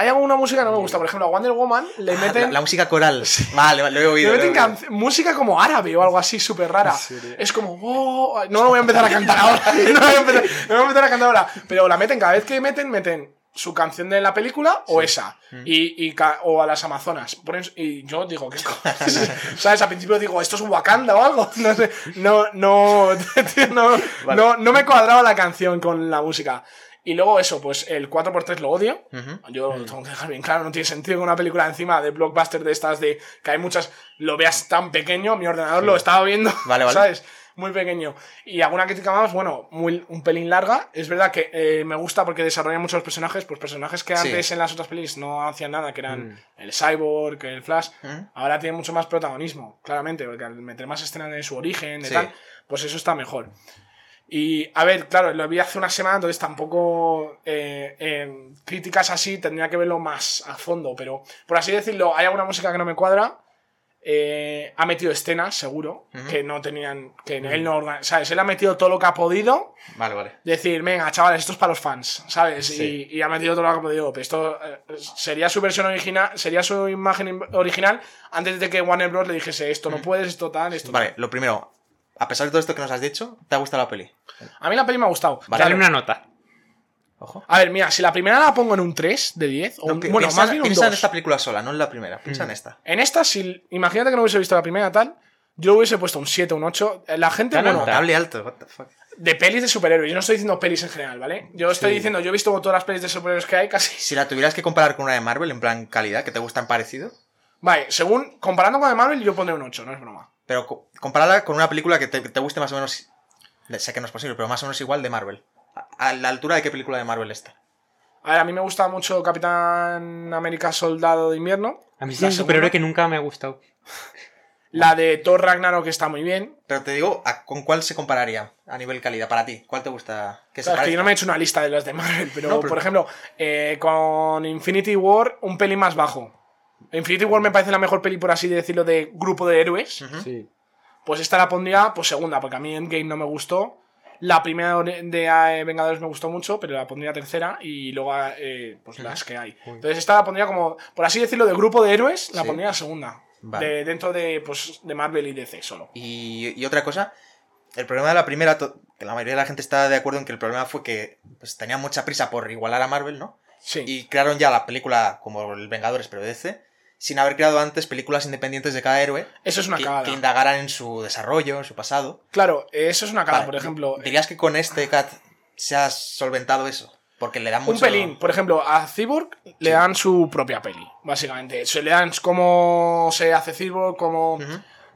hay alguna música que no me gusta. Por ejemplo, a Wonder Woman le Ah, meten. la, la música coral. Vale, vale, lo he oído. Le meten canc- música como árabe o algo así súper rara. Es como, "Oh", no lo voy a empezar a cantar ahora. No lo voy a empezar, no voy a empezar a cantar ahora. Pero la meten, cada vez que meten, meten su canción de la película o esa. Mm. Y, o a las Amazonas. Y yo digo, ¿qué? ¿Sabes? Al principio digo, ¿esto es Wakanda o algo? No sé. No, no, tío, no, no, no me cuadraba la canción con la música. Y luego eso, pues el 4x3 lo odio. Yo lo tengo que dejar bien claro, no tiene sentido que una película encima de blockbuster de estas de que hay muchas lo veas tan pequeño, mi ordenador lo estaba viendo, Vale, vale. ¿sabes? Muy pequeño. Y alguna crítica más, bueno, muy, un pelín larga. Es verdad que eh, me gusta porque desarrolla muchos personajes, pues personajes que Sí. antes en las otras pelis no hacían nada, que eran Mm. el Cyborg, el Flash. Ahora tiene mucho más protagonismo, claramente, porque al meter más escenas de su origen, de Sí. tal, pues eso está mejor. Y a ver, claro, lo vi hace una semana, entonces tampoco eh, eh, críticas así tendría que verlo más a fondo, pero por así decirlo, hay alguna música que no me cuadra. eh, ha metido escenas, seguro, que no tenían. que él no ¿Sabes? Él ha metido todo lo que ha podido. Vale, vale. Decir, venga, chavales, esto es para los fans, ¿sabes? Sí. Y, y ha metido todo lo que ha podido. Pero esto eh, sería su versión original, sería su imagen im- original antes de que Warner Bros. le dijese esto no puedes, esto tal, esto Vale, tal. lo primero, a pesar de todo esto que nos has dicho, ¿te ha gustado la peli? A mí la peli me ha gustado. Vale. Dale una nota. Ojo. A ver, mira, si la primera la pongo en un 3 de 10, o No, un- pi- bueno, piensa, más bien un piensa 2. en esta película sola, no en la primera. Piensa Mm. en esta. En esta, si, imagínate que no hubiese visto la primera tal, yo hubiese puesto un 7, un 8. La gente, Claro, bueno, nota. Notable alto, what the fuck. de pelis de superhéroes, yo no estoy diciendo pelis en general, ¿vale? Yo estoy Sí. diciendo, yo he visto todas las pelis de superhéroes que hay, casi. Si la tuvieras que comparar con una de Marvel, en plan calidad, que te gustan parecido, Vale, según, comparando con la de Marvel, yo pondré un 8, no es broma. Pero co- compararla con una película que te, que te guste más o menos, sé que no es posible, pero más o menos igual de Marvel. A, a la altura de qué película de Marvel está. A ver, a mí me gusta mucho Capitán América Soldado de Invierno. A mí es La un superhéroe que nunca me ha gustado. La de Thor Ragnarok está muy bien. Pero te digo, ¿a- ¿con cuál se compararía a nivel calidad para ti? ¿Cuál te gusta que se Claro, es que yo no me he hecho una lista de las de Marvel, pero, No, pero- por ejemplo, eh, con Infinity War, un pelín más bajo. Infinity War me parece la mejor peli, por así decirlo, de grupo de héroes. Sí. Pues esta la pondría, pues segunda, porque a mí Endgame no me gustó. La primera de eh, Vengadores me gustó mucho, pero la pondría tercera y luego eh, pues las que hay. Entonces esta la pondría como, por así decirlo, de grupo de héroes, la Sí. pondría segunda. Vale. De- dentro de, pues, de Marvel y DC solo. Y, y otra cosa, el problema de la primera, que la mayoría de la gente está de acuerdo en que el problema fue que pues, tenían mucha prisa por igualar a Marvel, ¿no? Sí. Y crearon ya la película como el Vengadores, pero de DC, sin haber creado antes películas independientes de cada héroe Eso es una que, cagada. que indagaran en su desarrollo, en su pasado. Claro, eso es una cagada, Vale, por ejemplo. ¿Dirías que con este Cat se ha solventado eso? Porque le dan mucho... Un pelín, por ejemplo, a Cyborg le dan su propia peli, básicamente. Se le dan cómo se hace Cyborg, cómo,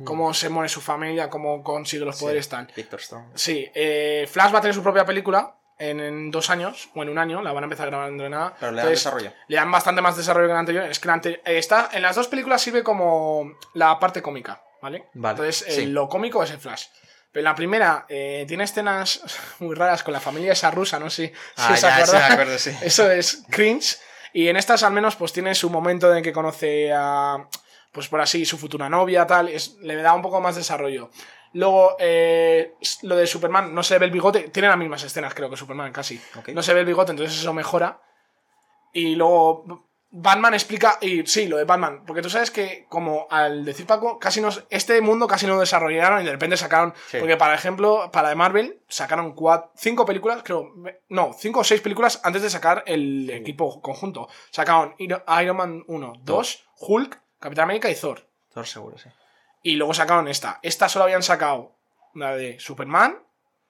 cómo se muere su familia, cómo consigue los Sí. poderes, tal. Victor Stone. Sí, eh, Flash va a tener su propia película en, en dos años, o en un año, la van a empezar a grabar dentro de nada. Pero le dan Entonces, desarrollo. Le dan bastante más desarrollo que la anterior. Es que la ante- eh, está, en las dos películas sirve como la parte cómica, ¿vale? Vale, Entonces, eh, lo cómico es el Flash. Pero en la primera eh, tiene escenas muy raras con la familia esa rusa, no sé si Ah, ya, me acuerdo, sí. Eso es cringe. Y en estas al menos pues tiene su momento en que conoce a, pues por así, su futura novia, tal. Es, le da un poco más desarrollo. Luego, eh, lo de Superman, no se ve el bigote. Tiene las mismas escenas, creo que Superman, casi. No se ve el bigote, entonces eso mejora. Y luego, Batman explica. Y sí, lo de Batman. Porque tú sabes que, como al decir Paco, casi no, este mundo casi no desarrollaron y de repente sacaron. Sí. Porque, por ejemplo, para de Marvel, sacaron cuatro, cinco películas, creo. No, cinco o seis películas antes de sacar el equipo conjunto. Sacaron Iro- Iron Man 1, 2, Hulk, Capitán América y Thor. Thor seguro, sí. Y luego sacaron esta. Esta solo habían sacado la de Superman,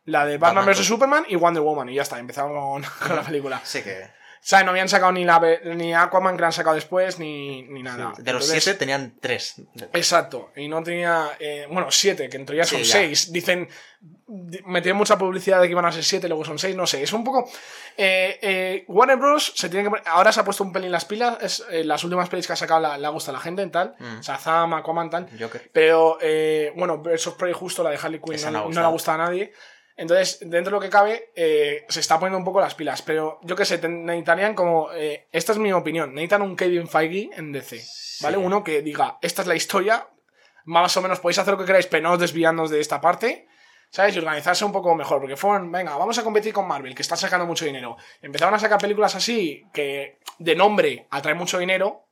la de Batman Batman. vs. Superman y Wonder Woman. Y ya está, empezaron con, con la película. Sí que. ¿Sabes? No habían sacado ni, la, ni Aquaman que han sacado después, ni, ni nada. de los Entonces- siete tenían tres. Exacto. Y no tenía. eh, bueno, siete, que en teoría son Sí, seis. Dicen. di- Metieron mucha publicidad de que iban a ser siete, luego son seis, no sé. Es un poco. eh, eh, Warner Bros. se tiene que. Ahora se ha puesto un pelín las pilas. Es, eh, las últimas pelis que ha sacado la- le ha gustado a la gente en tal. Mm. Shazam, Aquaman, tal. Joker. Pero, eh, bueno, versus Prey justo, la de Harley Quinn, no, no le ha gustado a nadie. Entonces, dentro de lo que cabe, eh, se está poniendo un poco las pilas. Pero yo qué sé, necesitarían como. eh, esta es mi opinión. Necesitan un Kevin Feige en DC. ¿Vale? Uno que diga, esta es la historia. Más o menos podéis hacer lo que queráis, pero no os desviándoos de esta parte. ¿Sabes? Y organizarse un poco mejor. Porque fueron, venga, vamos a competir con Marvel, que está sacando mucho dinero. Empezaron a sacar películas así, que de nombre atrae mucho dinero.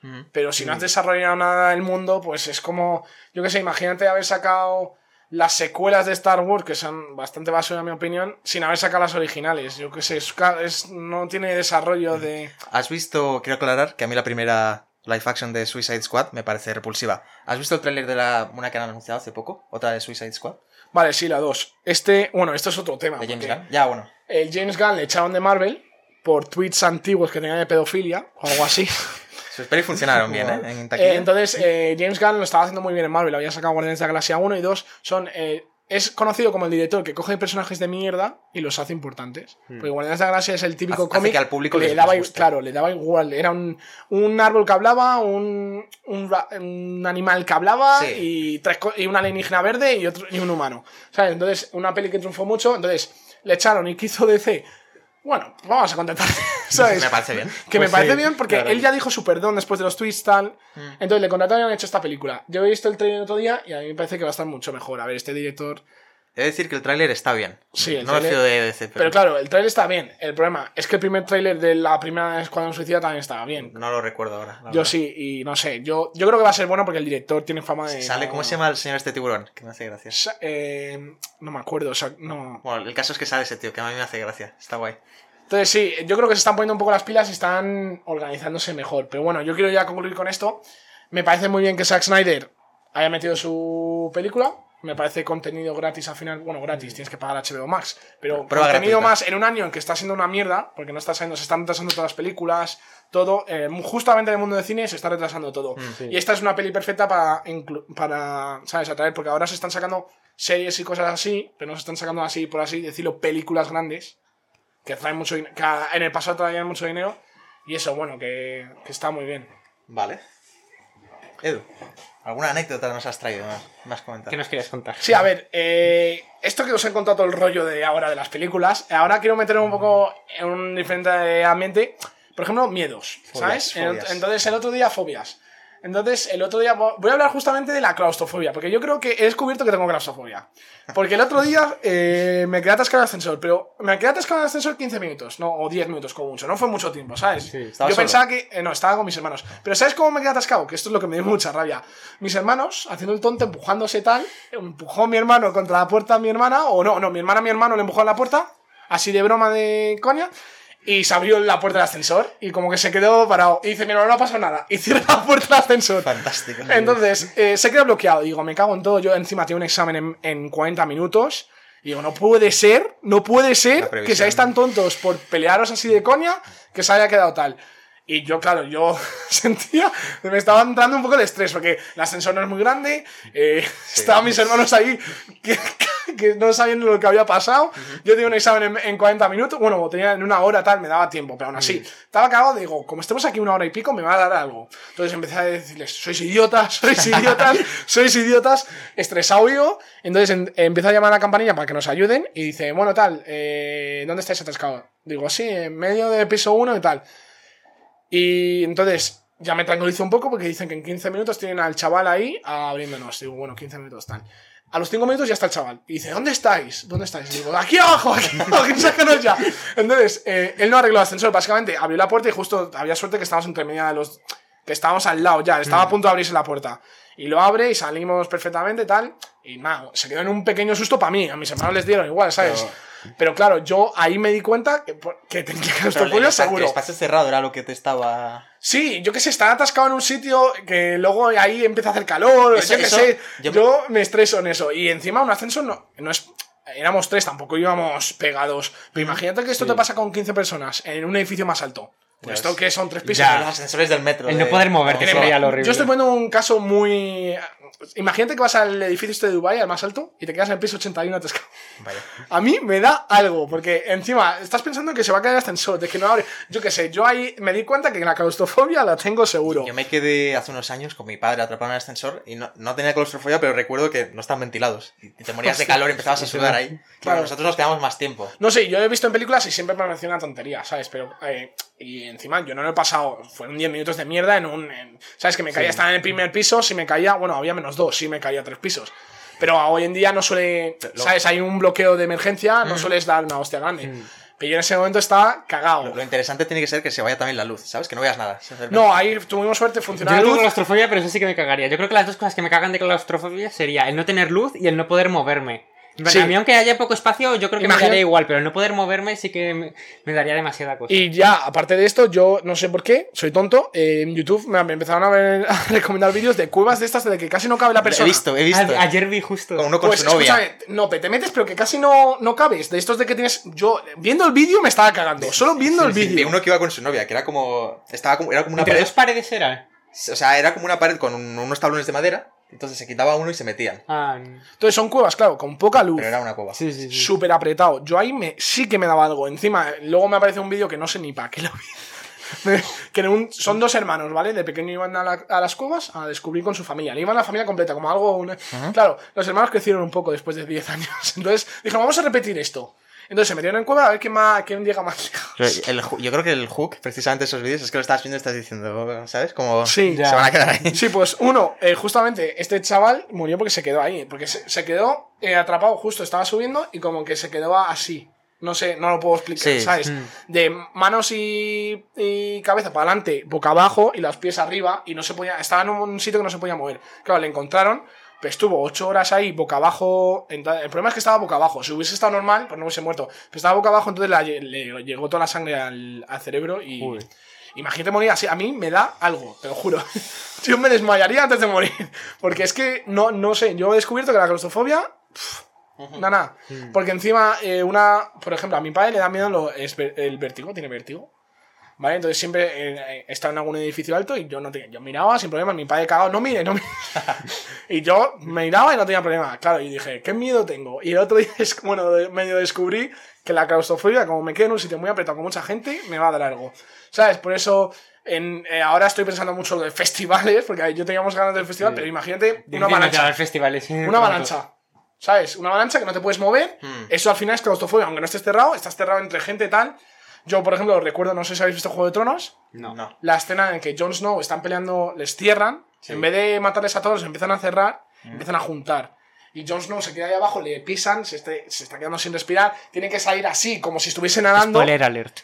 Mm. Pero si no has desarrollado nada del mundo, pues es como. Yo qué sé, imagínate haber sacado las secuelas de Star Wars, que son bastante basura en mi opinión, sin haber sacado las originales. Yo qué sé, es, no tiene desarrollo de. ¿Has visto, quiero aclarar, que a mí la primera live action de Suicide Squad me parece repulsiva. ¿Has visto el tráiler de la una que han anunciado hace poco? Otra de Suicide Squad. Vale, sí, la 2. Este, bueno, esto es otro tema. De James Gunn. Ya, bueno. El James Gunn le echaron de Marvel por tweets antiguos que tenía de pedofilia o algo así. Sus pelis funcionaron bien, ¿eh? En. Eh, entonces, eh, James Gunn lo estaba haciendo muy bien en Marvel. Había sacado Guardianes de la Galaxia 1 y 2. Son, eh, es conocido como el director que coge personajes de mierda y los hace importantes. Porque Guardianes de la Galaxia es el típico Hmm. Cómic que al público le les- daba, les. Claro, le daba igual. Era un, un árbol que hablaba, un, un, animal que hablaba Sí. y, tres, y un alienígena verde y, otro, y un humano. ¿Sabes? Entonces, una peli que triunfó mucho. Entonces, le echaron y ¿qué hizo DC? Bueno, vamos a contentar. ¿Sabes? Me parece bien. Que me Pues parece sí, bien porque claro. él ya dijo su perdón después de los tweets tal. Mm. Entonces le contrataron y han hecho esta película. Yo he visto el trailer el otro día y a mí me parece que va a estar mucho mejor. A ver, este director. He de decir que el tráiler está bien. Sí, el no me tráiler- fío de DC, pero, Pero claro, el trailer está bien. El problema es que el primer trailer de la primera Escuadrón Suicida también estaba bien. no lo recuerdo ahora. Yo verdad. sí, y no sé. Yo, yo creo que va a ser bueno porque el director tiene fama de. Sale, no- ¿cómo se llama el señor este tiburón? Que me hace gracia. Sa- eh, no me acuerdo, o sea, no. Bueno, el caso es que sale ese tío, que a mí me hace gracia. Está guay. Entonces sí, yo creo que se están poniendo un poco las pilas y están organizándose mejor. Pero bueno, yo quiero ya concluir con esto. Me parece muy bien que Zack Snyder haya metido su película. Me parece contenido gratis al final. Bueno, gratis, tienes que pagar HBO Max. Pero Prueba contenido gratuita. más en un año en que está siendo una mierda, porque no está saliendo, se están retrasando todas las películas, todo. eh, justamente en el mundo del cine se está retrasando todo. sí. Y esta es una peli perfecta para, para, ¿sabes? Atraer, porque ahora se están sacando series y cosas así, pero no se están sacando así, por así decirlo, películas grandes que traen mucho que en el pasado traían mucho dinero y eso, bueno, que, que está muy bien. Vale. Edu, ¿alguna anécdota nos has traído? Más, más comentar. ¿Qué nos querías contar? Sí, a ver, eh, esto que os he contado todo el rollo de ahora de las películas, ahora quiero meter un poco en un diferente ambiente. Por ejemplo, miedos, ¿sabes? Fobias, fobias. Entonces, el otro día, fobias. Entonces, el otro día vo- voy a hablar justamente de la claustrofobia, porque yo creo que he descubierto que tengo claustrofobia. Porque el otro día eh, me quedé atascado en el ascensor, pero me quedé atascado en el ascensor 15 minutos, no, o 10 minutos como mucho, no fue mucho tiempo, ¿sabes? Sí, yo pensaba que. eh, no, estaba con mis hermanos. Pero ¿sabes cómo me quedé atascado? Que esto es lo que me dio mucha rabia. Mis hermanos, haciendo el tonto, empujándose tal, empujó mi hermano contra la puerta a mi hermana, o no, no, mi hermana a mi hermano le empujó a la puerta, así de broma de coña. Y se abrió la puerta del ascensor y como que se quedó parado. Y dice, mi hermano, no ha pasado nada. Y cierra la puerta del ascensor. Fantástico. Entonces, eh, se queda bloqueado. Digo, me cago en todo. Yo encima tengo un examen en, en 40 minutos. Digo, no puede ser, no puede ser que seáis tan tontos por pelearos así de coña que se haya quedado tal. Y yo, claro, yo sentía, me estaba entrando un poco de estrés porque el ascensor no es muy grande, eh, estaban mis hermanos ahí que, que no sabían lo que había pasado. Yo tenía un examen en, en 40 minutos, bueno, tenía en una hora tal, me daba tiempo, pero aún así, estaba cagado, digo, como estemos aquí una hora y pico, me va a dar algo. Entonces empecé a decirles, sois idiotas, sois idiotas, sois idiotas, estresado yo. Entonces en- empiezo a llamar a la campanilla para que nos ayuden y dice, bueno, tal, eh, ¿dónde estáis atascados? Digo, sí, en medio del piso 1 y tal. Y entonces ya me tranquilizo un poco porque dicen que en 15 minutos tienen al chaval ahí abriéndonos. Digo, bueno, 15 minutos tal. A los 5 minutos ya está el chaval. Y dice, ¿dónde estáis? ¿Dónde estáis? Y digo, aquí abajo, aquí abajo, sácanos ya. Entonces, eh, él no arregló el ascensor. Básicamente, abrió la puerta y justo había suerte que estábamos entre media de los. que estábamos al lado ya. Estaba a punto de abrirse la puerta. Y lo abre y salimos perfectamente, tal. Y nada, se quedó en un pequeño susto para mí. A mis hermanos les dieron igual, ¿sabes? Pero, claro, yo ahí me di cuenta que, que tenía Pero el claustrofobia seguro. El espacio cerrado era lo que te estaba. Sí, yo que sé, estar atascado en un sitio que luego ahí empieza a hacer calor, Eso- yo que eso- sé, yo yo, me- estreso en eso. Y encima un ascenso no, no es... Éramos tres, tampoco íbamos pegados. Pero imagínate que esto te pasa con 15 personas en un edificio más alto. Pues Ya esto que son tres pisos. Ya. Los ascensores del metro. El de- no poder moverte sería lo horrible. Yo estoy poniendo un caso muy... Imagínate que vas al edificio este de Dubai, al más alto, y te quedas en el piso 81 atascado. Vaya. A mí me da algo, porque encima estás pensando que se va a caer el ascensor, de que no abre. Yo qué sé, yo ahí me di cuenta que la claustrofobia la tengo seguro. Yo me quedé hace unos años con mi padre atrapado en el ascensor y no, no tenía claustrofobia, pero recuerdo que no estaban ventilados. Y te morías de calor y empezabas a sudar ahí. Claro, nosotros nos quedamos más tiempo. No sé, yo he visto en películas y siempre me una tontería, ¿sabes? Pero, eh, y encima yo no lo he pasado, fueron 10 minutos de mierda en un... en- ¿Sabes? Que me caía, estaba en el primer piso, si me caía, bueno, había menos dos, sí me caía tres pisos. Pero hoy en día no suele, Lo- ¿sabes? Hay un bloqueo de emergencia, no sueles dar una hostia grande. Pero yo en ese momento estaba cagado. Lo, lo interesante tiene que ser que se vaya también la luz, ¿sabes? Que no veas nada. No, ahí tuvimos suerte, Yo funcionaba no la tengo claustrofobia, pero eso sí que me cagaría. Yo creo que las dos cosas que me cagan de claustrofobia sería el no tener luz y el no poder moverme. En plan, Sí. A mí, aunque haya poco espacio, yo creo que Imagina- me daría igual, pero el no poder moverme sí que me, me daría demasiada cosa. Y ya, aparte de esto, yo no sé por qué, soy tonto, eh, en YouTube me me empezaron a, ver- a recomendar vídeos de cuevas de estas de que casi no cabe la He persona. visto, he visto. A- ayer vi justo. Con uno con Pues su novia. no, te metes, pero que casi no, no cabes. De estos de que tienes. Yo, viendo el vídeo, me estaba cagando. Solo viendo el vídeo. uno que iba con su novia, que era como. Estaba como, era como una Entre pared. dos paredes era. O sea, era como una pared con un- unos tablones de madera. Entonces se quitaba uno y se metían. Ah, Entonces son cuevas, claro, con poca luz. Pero era una cueva. sí, sí, sí. Súper apretado. Yo ahí me, sí que me daba algo. Encima, luego me aparece un vídeo que no sé ni para qué lo vi. Que en un- son dos hermanos, ¿vale? De pequeño iban a, la- a las cuevas a descubrir con su familia. Le iban a la familia completa, como algo. una- Claro, los hermanos crecieron un poco después de 10 años. Entonces dijeron, vamos a repetir esto. Entonces se metieron en cueva a ver quién, más, quién llega más lejos. El ju- yo creo que el hook, precisamente esos vídeos, es que lo estás viendo y estás diciendo, ¿sabes? Como Sí, se van a quedar ahí. Sí, pues uno, eh, justamente este chaval murió porque se quedó ahí. Porque se, se quedó eh, atrapado, justo estaba subiendo y como que se quedó así. No sé, no lo puedo explicar, Sí. ¿sabes? Mm. De manos y, y cabeza para adelante, boca abajo y los pies arriba y no se podía. Estaba en un sitio que no se podía mover. Claro, le encontraron. Pero estuvo ocho horas ahí, boca abajo. El problema es que estaba boca abajo. Si hubiese estado normal, pues no hubiese muerto. Pero estaba boca abajo, entonces le, le llegó toda la sangre al, al cerebro y. Uy. Imagínate morir así. A mí me da algo, te lo juro. Yo me desmayaría antes de morir. Porque es que no, no sé. Yo he descubierto que la claustrofobia. Nada, nada. Porque encima, eh, una. Por ejemplo, a mi padre le da miedo lo- es ver- el vértigo, tiene vértigo. ¿Vale? Entonces siempre eh, eh, estaba en algún edificio alto y yo no tenía. Yo miraba sin problema, mi padre cagado, no mire, no mire. y yo miraba y no tenía problema. Claro, y dije, ¿qué miedo tengo? Y el otro día, es, bueno, medio descubrí que la claustrofobia, como me quedo en un sitio muy apretado con mucha gente, me va a dar algo. ¿Sabes? Por eso. En, eh, ahora estoy pensando mucho de festivales, porque yo teníamos ganas del festival, pero imagínate una avalancha. festivales. Una avalancha. ¿Sabes? Una avalancha que no te puedes mover. Hmm. Eso al final es claustrofobia. Aunque no estés cerrado, estás cerrado entre gente tal. Yo, por ejemplo, recuerdo, no sé si habéis visto Juego de Tronos, No. No. la escena en que Jon Snow están peleando, les cierran. En vez de matarles a todos, empiezan a cerrar, empiezan a juntar. Y Jon Snow se queda ahí abajo, le pisan, se, esté- se está quedando sin respirar. Tiene que salir así, como si estuviese nadando. Spoiler alert.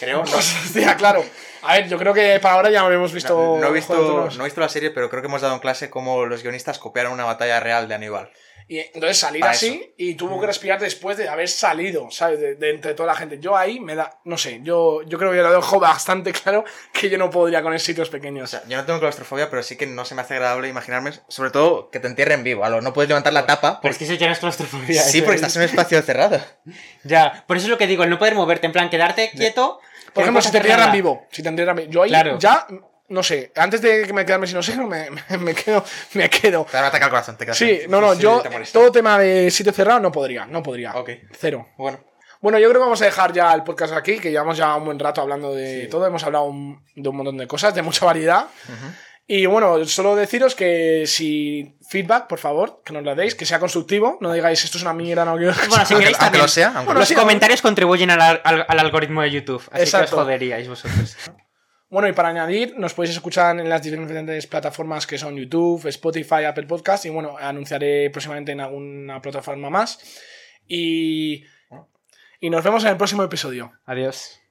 Creo. No, Hostia, claro. A ver, yo creo que para ahora ya hemos visto. no- no he visto, no he visto la serie, pero creo que hemos dado en clase cómo los guionistas copiaron una batalla real de Aníbal. Y entonces salir así eso. y tuvo que respirar después de haber salido, ¿sabes? De, de entre toda la gente. Yo ahí me da, no sé, yo, yo creo que lo dejo bastante claro que yo no podría con esos sitios O pequeños. sea, yo no tengo claustrofobia, pero sí que no se me hace agradable imaginarme, sobre todo que te entierren vivo. Algo, no puedes levantar la tapa. Pero es que eso ya no es claustrofobia. Sí, porque es- estás en un espacio cerrado. Ya, por eso es lo que digo, el no poder moverte, en plan, quedarte quieto. Por ejemplo, si te entierran vivo, si te entierran vivo. Yo ahí Claro. ya, no sé, antes de que me quedarme sin oxígeno, me, me, me quedo, me quedo. Te va a atacar el corazón, te quedas Sí, sin- no, no, sí, yo, te todo tema de sitio cerrado no podría, no podría. Ok. Cero. Bueno, Bueno, yo creo que vamos a dejar ya el podcast aquí, que llevamos ya un buen rato hablando de todo. Hemos hablado un- de un montón de cosas, de mucha variedad. Y bueno, solo deciros que si feedback, por favor, que nos lo deis, que sea constructivo, no digáis esto es una mierda, no quiero. Bueno, si aunque, queréis aunque también. lo sea, aunque Bueno, Los sí, comentarios contribuyen al, al- al algoritmo de YouTube, así Exacto. que os joderíais vosotros. Bueno, y para añadir, nos podéis escuchar en las diferentes plataformas que son YouTube, Spotify, Apple Podcast. Y bueno, anunciaré próximamente en alguna plataforma más. Y, y nos vemos en el próximo episodio. Adiós.